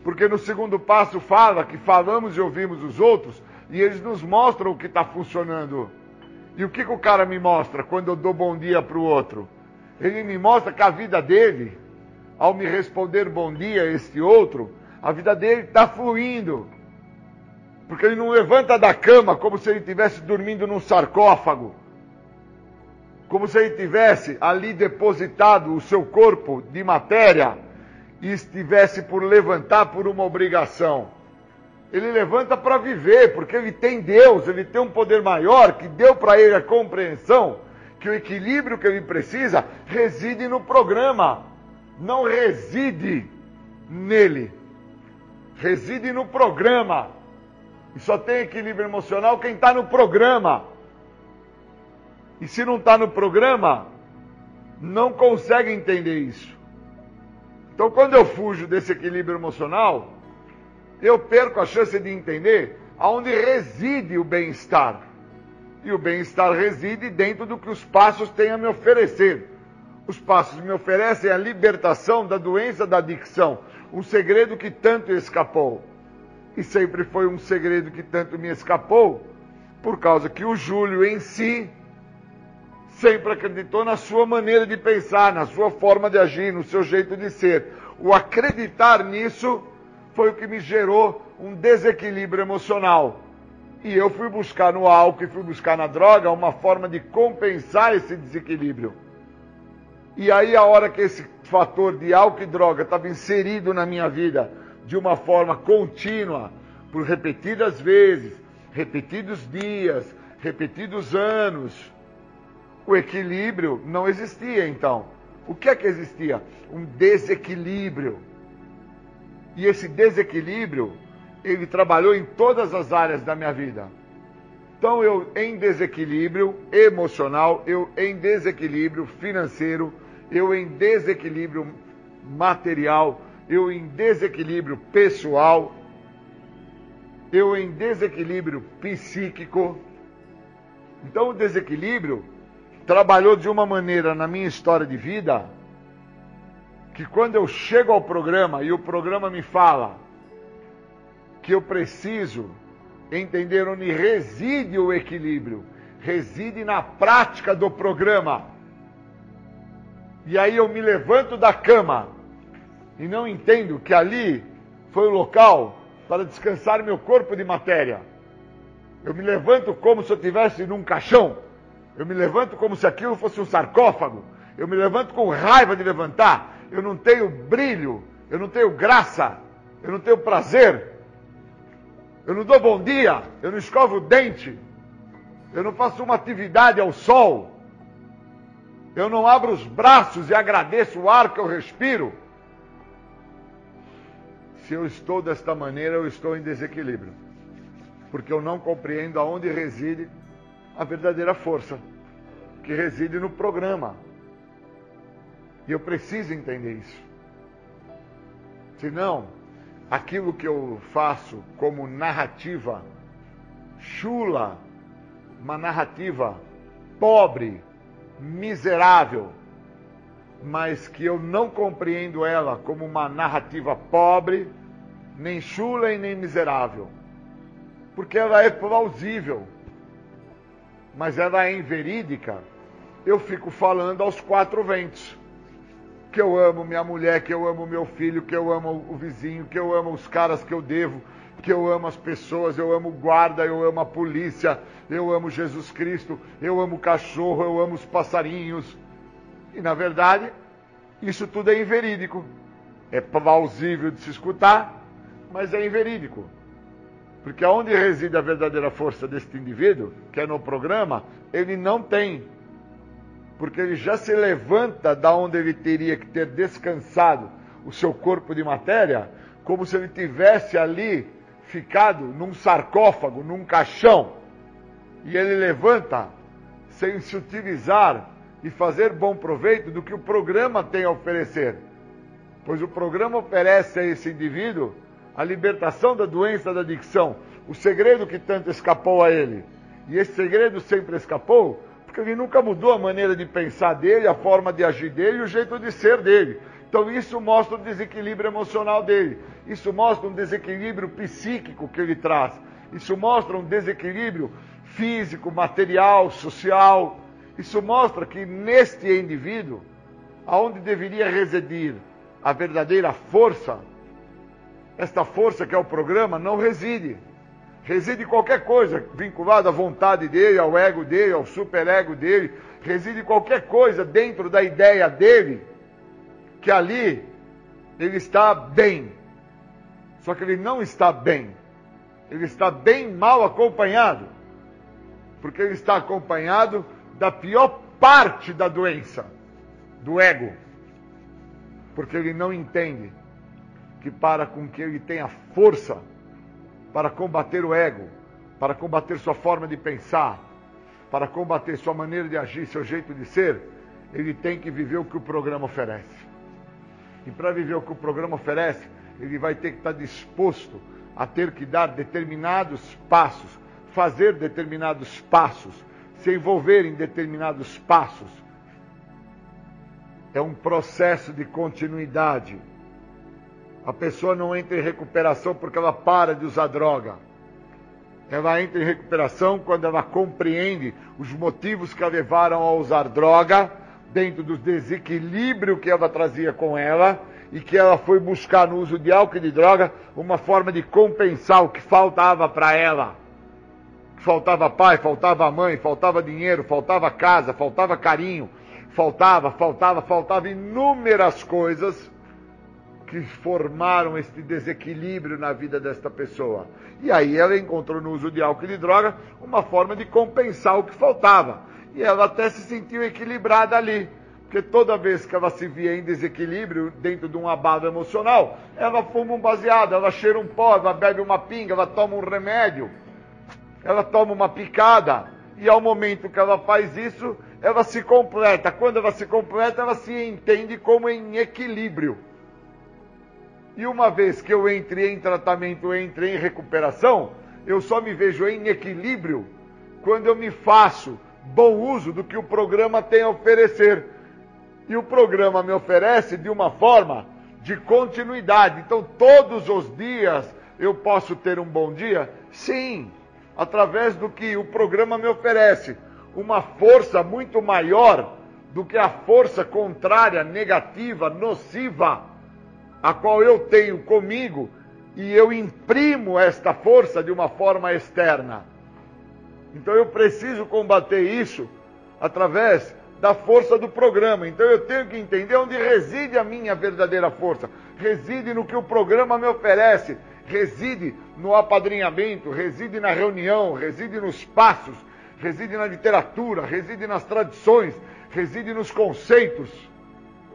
Porque no segundo passo fala que falamos e ouvimos os outros e eles nos mostram o que está funcionando. E o que, que o cara me mostra quando eu dou bom dia para o outro? Ele me mostra que a vida dele, ao me responder bom dia este outro, a vida dele está fluindo. Porque ele não levanta da cama como se ele estivesse dormindo num sarcófago. Como se ele tivesse ali depositado o seu corpo de matéria e estivesse por levantar por uma obrigação. Ele levanta para viver, porque ele tem Deus, ele tem um poder maior que deu para ele a compreensão que o equilíbrio que ele precisa reside no programa, não reside nele. Reside no programa. E só tem equilíbrio emocional quem está no programa. E se não está no programa, não consegue entender isso. Então, quando eu fujo desse equilíbrio emocional, eu perco a chance de entender aonde reside o bem-estar. E o bem-estar reside dentro do que os passos têm a me oferecer. Os passos me oferecem a libertação da doença da adicção, um segredo que tanto escapou e sempre foi um segredo que tanto me escapou, por causa que o Júlio em si sempre acreditou na sua maneira de pensar, na sua forma de agir, no seu jeito de ser. O acreditar nisso foi o que me gerou um desequilíbrio emocional. E eu fui buscar no álcool e fui buscar na droga uma forma de compensar esse desequilíbrio. E aí, a hora que esse fator de álcool e droga estava inserido na minha vida, de uma forma contínua, por repetidas vezes, repetidos dias, repetidos anos, o equilíbrio não existia então. O que é que existia? Um desequilíbrio. E esse desequilíbrio, ele trabalhou em todas as áreas da minha vida. Então eu em desequilíbrio emocional, eu em desequilíbrio financeiro, eu em desequilíbrio material, eu em desequilíbrio pessoal, eu em desequilíbrio psíquico. Então o desequilíbrio trabalhou de uma maneira na minha história de vida que quando eu chego ao programa e o programa me fala que eu preciso entender onde reside o equilíbrio, reside na prática do programa. E aí eu me levanto da cama e não entendo que ali foi o local para descansar meu corpo de matéria. Eu me levanto como se eu estivesse num caixão. Eu me levanto como se aquilo fosse um sarcófago. Eu me levanto com raiva de levantar. Eu não tenho brilho. Eu não tenho graça. Eu não tenho prazer. Eu não dou bom dia. Eu não escovo o dente. Eu não faço uma atividade ao sol. Eu não abro os braços e agradeço o ar que eu respiro. Se eu estou desta maneira, eu estou em desequilíbrio. Porque eu não compreendo aonde reside a verdadeira força, que reside no programa. E eu preciso entender isso. Senão, aquilo que eu faço como narrativa chula, uma narrativa pobre, miserável, mas que eu não compreendo ela como uma narrativa pobre, nem chula e nem miserável, porque ela é plausível, mas ela é inverídica. Eu fico falando aos quatro ventos que eu amo minha mulher, que eu amo meu filho, que eu amo o vizinho, que eu amo os caras que eu devo, que eu amo as pessoas, eu amo guarda, eu amo a polícia, eu amo Jesus Cristo, eu amo o cachorro, eu amo os passarinhos. E na verdade, isso tudo é inverídico. É plausível de se escutar, mas é inverídico. Porque onde reside a verdadeira força deste indivíduo, que é no programa, ele não tem. Porque ele já se levanta da onde ele teria que ter descansado o seu corpo de matéria, como se ele tivesse ali ficado num sarcófago, num caixão. E ele levanta sem se utilizar e fazer bom proveito do que o programa tem a oferecer. Pois o programa oferece a esse indivíduo a libertação da doença da adicção, o segredo que tanto escapou a ele. E esse segredo sempre escapou porque ele nunca mudou a maneira de pensar dele, a forma de agir dele o jeito de ser dele. Então isso mostra o desequilíbrio emocional dele. Isso mostra um desequilíbrio psíquico que ele traz. Isso mostra um desequilíbrio físico, material, social. Isso mostra que neste indivíduo, aonde deveria residir a verdadeira força, esta força que é o programa não reside. Reside qualquer coisa vinculada à vontade dele, ao ego dele, ao superego dele. Reside qualquer coisa dentro da ideia dele, que ali ele está bem. Só que ele não está bem. Ele está bem mal acompanhado. Porque ele está acompanhado da pior parte da doença, do ego. Porque ele não entende que para com que ele tenha força para combater o ego, para combater sua forma de pensar, para combater sua maneira de agir, seu jeito de ser, ele tem que viver o que o programa oferece. E para viver o que o programa oferece, ele vai ter que estar disposto a ter que dar determinados passos, fazer determinados passos, se envolver em determinados passos. É um processo de continuidade. A pessoa não entra em recuperação porque ela para de usar droga. Ela entra em recuperação quando ela compreende os motivos que a levaram a usar droga, dentro do desequilíbrio que ela trazia com ela, e que ela foi buscar no uso de álcool e de droga uma forma de compensar o que faltava para ela. Faltava pai, faltava mãe, faltava dinheiro, faltava casa, faltava carinho, faltava, faltava, faltava inúmeras coisas que formaram este desequilíbrio na vida desta pessoa. E aí ela encontrou no uso de álcool e de droga uma forma de compensar o que faltava. E ela até se sentiu equilibrada ali. Porque toda vez que ela se via em desequilíbrio dentro de um abalo emocional, ela fuma um baseado, ela cheira um pó, ela bebe uma pinga, ela toma um remédio, ela toma uma picada. E ao momento que ela faz isso, ela se completa. Quando ela se completa, ela se entende como em equilíbrio. E uma vez que eu entrei em tratamento, entrei em recuperação, eu só me vejo em equilíbrio quando eu me faço bom uso do que o programa tem a oferecer. E o programa me oferece de uma forma de continuidade. Então, todos os dias eu posso ter um bom dia? Sim, através do que o programa me oferece. Uma força muito maior do que a força contrária, negativa, nociva a qual eu tenho comigo e eu imprimo esta força de uma forma externa. Então eu preciso combater isso através da força do programa. Então eu tenho que entender onde reside a minha verdadeira força. Reside no que o programa me oferece, reside no apadrinhamento, reside na reunião, reside nos passos, reside na literatura, reside nas tradições, reside nos conceitos,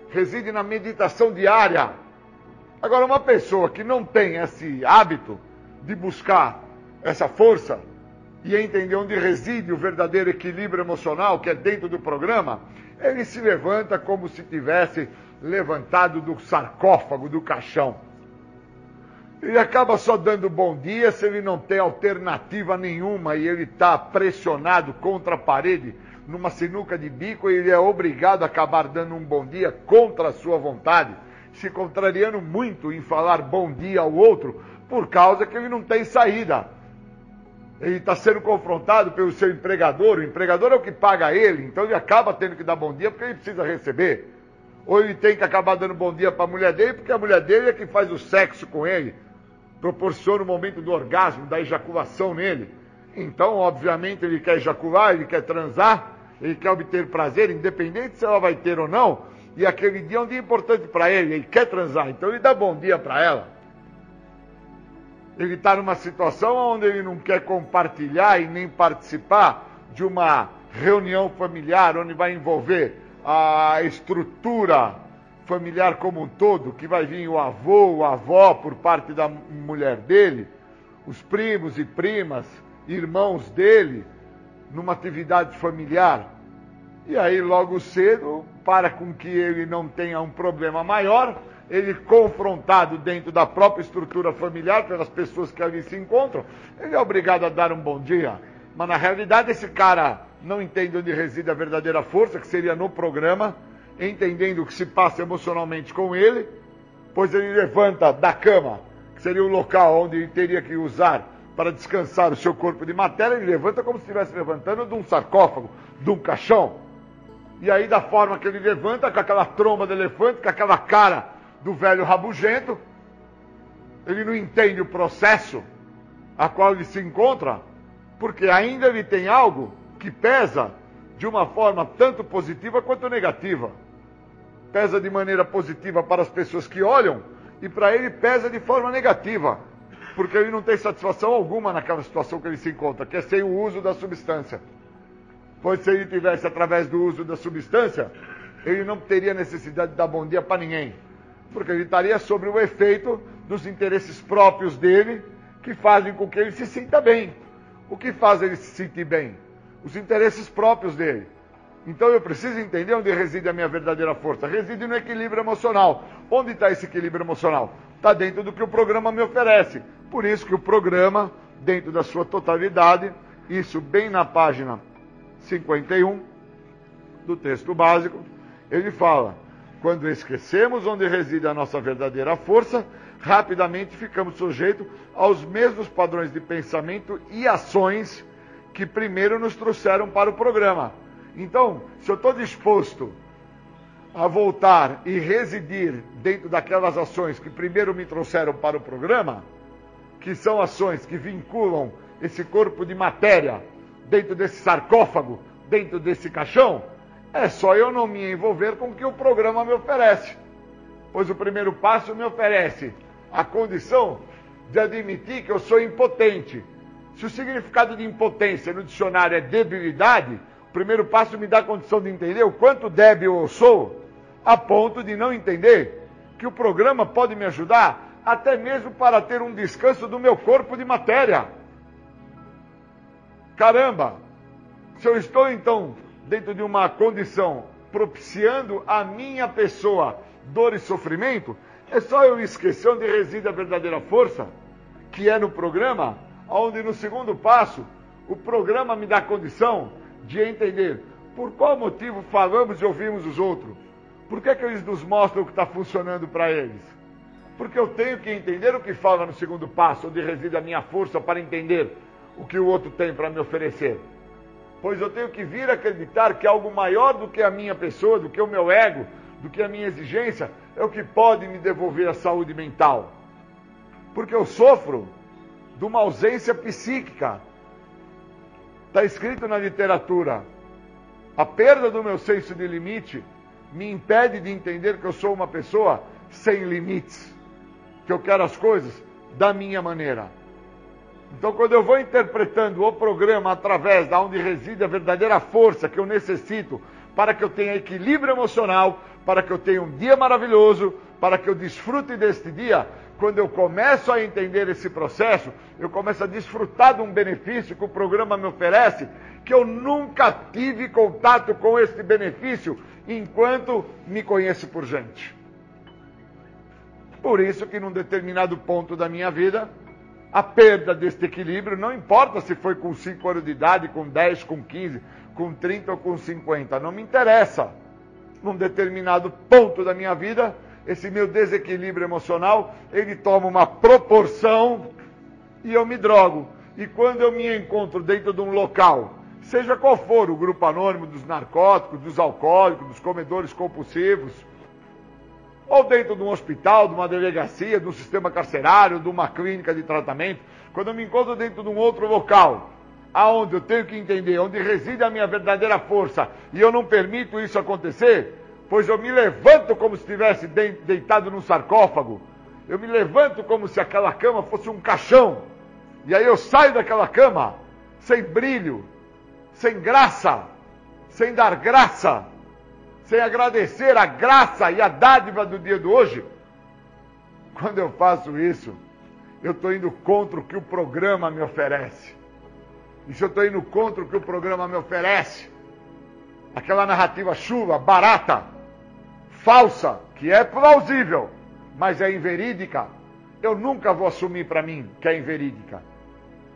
reside na meditação diária Agora, uma pessoa que não tem esse hábito de buscar essa força e entender onde reside o verdadeiro equilíbrio emocional que é dentro do programa, ele se levanta como se tivesse levantado do sarcófago, do caixão. Ele acaba só dando bom dia se ele não tem alternativa nenhuma e ele está pressionado contra a parede numa sinuca de bico e ele é obrigado a acabar dando um bom dia contra a sua vontade, se contrariando muito em falar bom dia ao outro, por causa que ele não tem saída. Ele está sendo confrontado pelo seu empregador, o empregador é o que paga ele, então ele acaba tendo que dar bom dia porque ele precisa receber. Ou ele tem que acabar dando bom dia para a mulher dele, porque a mulher dele é que faz o sexo com ele, proporciona o momento do orgasmo, da ejaculação nele. Então, obviamente, ele quer ejacular, ele quer transar, ele quer obter prazer, independente se ela vai ter ou não, e aquele dia é um dia importante para ele, ele quer transar, então ele dá bom dia para ela. Ele está numa situação onde ele não quer compartilhar e nem participar de uma reunião familiar onde vai envolver a estrutura familiar como um todo, que vai vir o avô, o avó por parte da mulher dele, os primos e primas, irmãos dele, numa atividade familiar. E aí, logo cedo, para com que ele não tenha um problema maior, ele confrontado dentro da própria estrutura familiar, pelas pessoas que ali se encontram, ele é obrigado a dar um bom dia. Mas na realidade, esse cara não entende onde reside a verdadeira força, que seria no programa, entendendo o que se passa emocionalmente com ele, pois ele levanta da cama, que seria o local onde ele teria que usar para descansar o seu corpo de matéria, ele levanta como se estivesse levantando de um sarcófago, de um caixão. E aí, da forma que ele levanta, com aquela tromba de elefante, com aquela cara do velho rabugento, ele não entende o processo a qual ele se encontra, porque ainda ele tem algo que pesa de uma forma tanto positiva quanto negativa. Pesa de maneira positiva para as pessoas que olham e para ele pesa de forma negativa, porque ele não tem satisfação alguma naquela situação que ele se encontra, que é sem o uso da substância. Pois se ele tivesse através do uso da substância, ele não teria necessidade de dar bom dia para ninguém, porque ele estaria sobre o efeito dos interesses próprios dele que fazem com que ele se sinta bem. O que faz ele se sentir bem? os interesses próprios dele. Então eu preciso entender onde reside a minha verdadeira força. Reside no equilíbrio emocional. Onde está esse equilíbrio emocional? Está dentro do que o programa me oferece. Por isso que o programa, dentro da sua totalidade, isso bem na página 51 do texto básico, ele fala: quando esquecemos onde reside a nossa verdadeira força, rapidamente ficamos sujeitos aos mesmos padrões de pensamento e ações que primeiro nos trouxeram para o programa. Então, se eu estou disposto a voltar e residir dentro daquelas ações que primeiro me trouxeram para o programa, que são ações que vinculam esse corpo de matéria dentro desse sarcófago, dentro desse caixão, é só eu não me envolver com o que o programa me oferece. Pois o primeiro passo me oferece a condição de admitir que eu sou impotente, se o significado de impotência no dicionário é debilidade, o primeiro passo me dá condição de entender o quanto débil eu sou, a ponto de não entender que o programa pode me ajudar até mesmo para ter um descanso do meu corpo de matéria. Caramba! Se eu estou então dentro de uma condição propiciando a minha pessoa dor e sofrimento, é só eu esquecer onde reside a verdadeira força, que é no programa, onde no segundo passo o programa me dá condição de entender por qual motivo falamos e ouvimos os outros. Por que, que eles nos mostram o que está funcionando para eles? Porque eu tenho que entender o que fala no segundo passo, onde reside a minha força para entender o que o outro tem para me oferecer. Pois eu tenho que vir acreditar que algo maior do que a minha pessoa, do que o meu ego, do que a minha exigência, é o que pode me devolver a saúde mental. Porque eu sofro de uma ausência psíquica. Está escrito na literatura. A perda do meu senso de limite me impede de entender que eu sou uma pessoa sem limites, que eu quero as coisas da minha maneira. Então, quando eu vou interpretando o programa através da onde reside a verdadeira força que eu necessito para que eu tenha equilíbrio emocional, para que eu tenha um dia maravilhoso, para que eu desfrute deste dia, quando eu começo a entender esse processo, eu começo a desfrutar de um benefício que o programa me oferece, que eu nunca tive contato com esse benefício enquanto me conheço por gente. Por isso que num determinado ponto da minha vida, a perda deste equilíbrio, não importa se foi com 5 anos de idade, com 10, com 15, com 30 ou com 50, não me interessa. Num determinado ponto da minha vida, esse meu desequilíbrio emocional, ele toma uma proporção e eu me drogo. E quando eu me encontro dentro de um local, seja qual for o grupo anônimo dos narcóticos, dos alcoólicos, dos comedores compulsivos, ou dentro de um hospital, de uma delegacia, de um sistema carcerário, de uma clínica de tratamento, quando eu me encontro dentro de um outro local, aonde eu tenho que entender onde reside a minha verdadeira força, e eu não permito isso acontecer, pois eu me levanto como se estivesse deitado num sarcófago, eu me levanto como se aquela cama fosse um caixão, e aí eu saio daquela cama sem brilho, sem graça, sem dar graça, sem agradecer a graça e a dádiva do dia de hoje. Quando eu faço isso, eu estou indo contra o que o programa me oferece. E se eu estou indo contra o que o programa me oferece, aquela narrativa chuva, barata, falsa, que é plausível, mas é inverídica, eu nunca vou assumir para mim que é inverídica.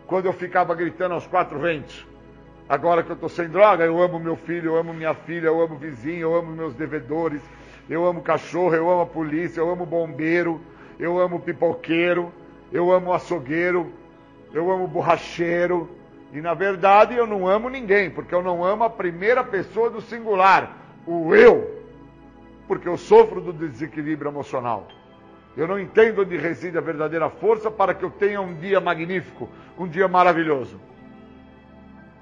Quando eu ficava gritando aos quatro ventos, agora que eu estou sem droga, eu amo meu filho, eu amo minha filha, eu amo vizinho, eu amo meus devedores, eu amo cachorro, eu amo a polícia, eu amo bombeiro, eu amo pipoqueiro, eu amo açougueiro, eu amo borracheiro. E na verdade eu não amo ninguém, porque eu não amo a primeira pessoa do singular, o eu, porque eu sofro do desequilíbrio emocional. Eu não entendo onde reside a verdadeira força para que eu tenha um dia magnífico, um dia maravilhoso.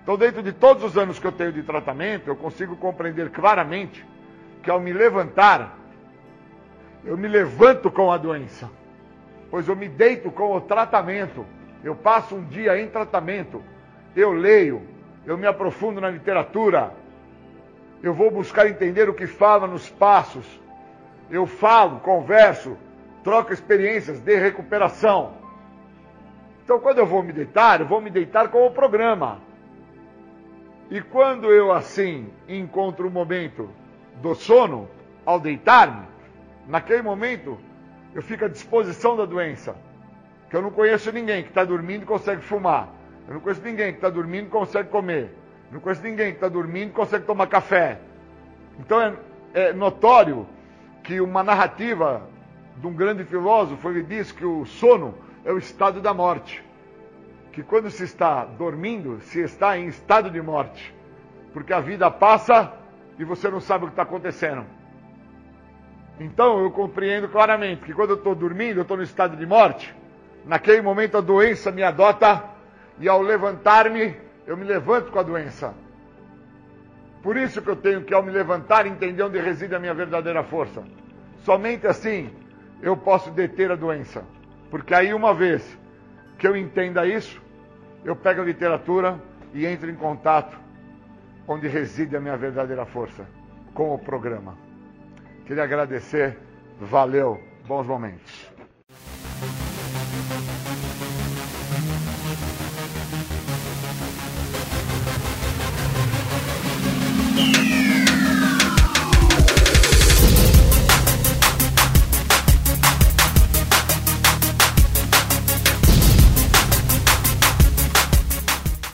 Então, dentro de todos os anos que eu tenho de tratamento, eu consigo compreender claramente que ao me levantar, eu me levanto com a doença, pois eu me deito com o tratamento. Eu passo um dia em tratamento, eu leio, eu me aprofundo na literatura, eu vou buscar entender o que fala nos passos, eu falo, converso, troca experiências de recuperação. Então, quando eu vou me deitar, eu vou me deitar com o programa. E quando eu assim encontro o momento do sono, ao deitar-me, naquele momento eu fico à disposição da doença. Que eu não conheço ninguém que está dormindo e consegue fumar. Eu não conheço ninguém que está dormindo e consegue comer. Não conheço ninguém que está dormindo e consegue tomar café. Então é, é notório que uma narrativa de um grande filósofo, ele diz que o sono é o estado da morte. Que quando se está dormindo, se está em estado de morte. Porque a vida passa e você não sabe o que está acontecendo. Então eu compreendo claramente que quando eu estou dormindo, eu estou no estado de morte. Naquele momento a doença me adota e ao levantar-me, eu me levanto com a doença. Por isso que eu tenho que, ao me levantar, entender onde reside a minha verdadeira força. Somente assim eu posso deter a doença. Porque aí, uma vez que eu entenda isso, eu pego a literatura e entro em contato onde reside a minha verdadeira força com o programa. Queria agradecer, valeu, bons momentos.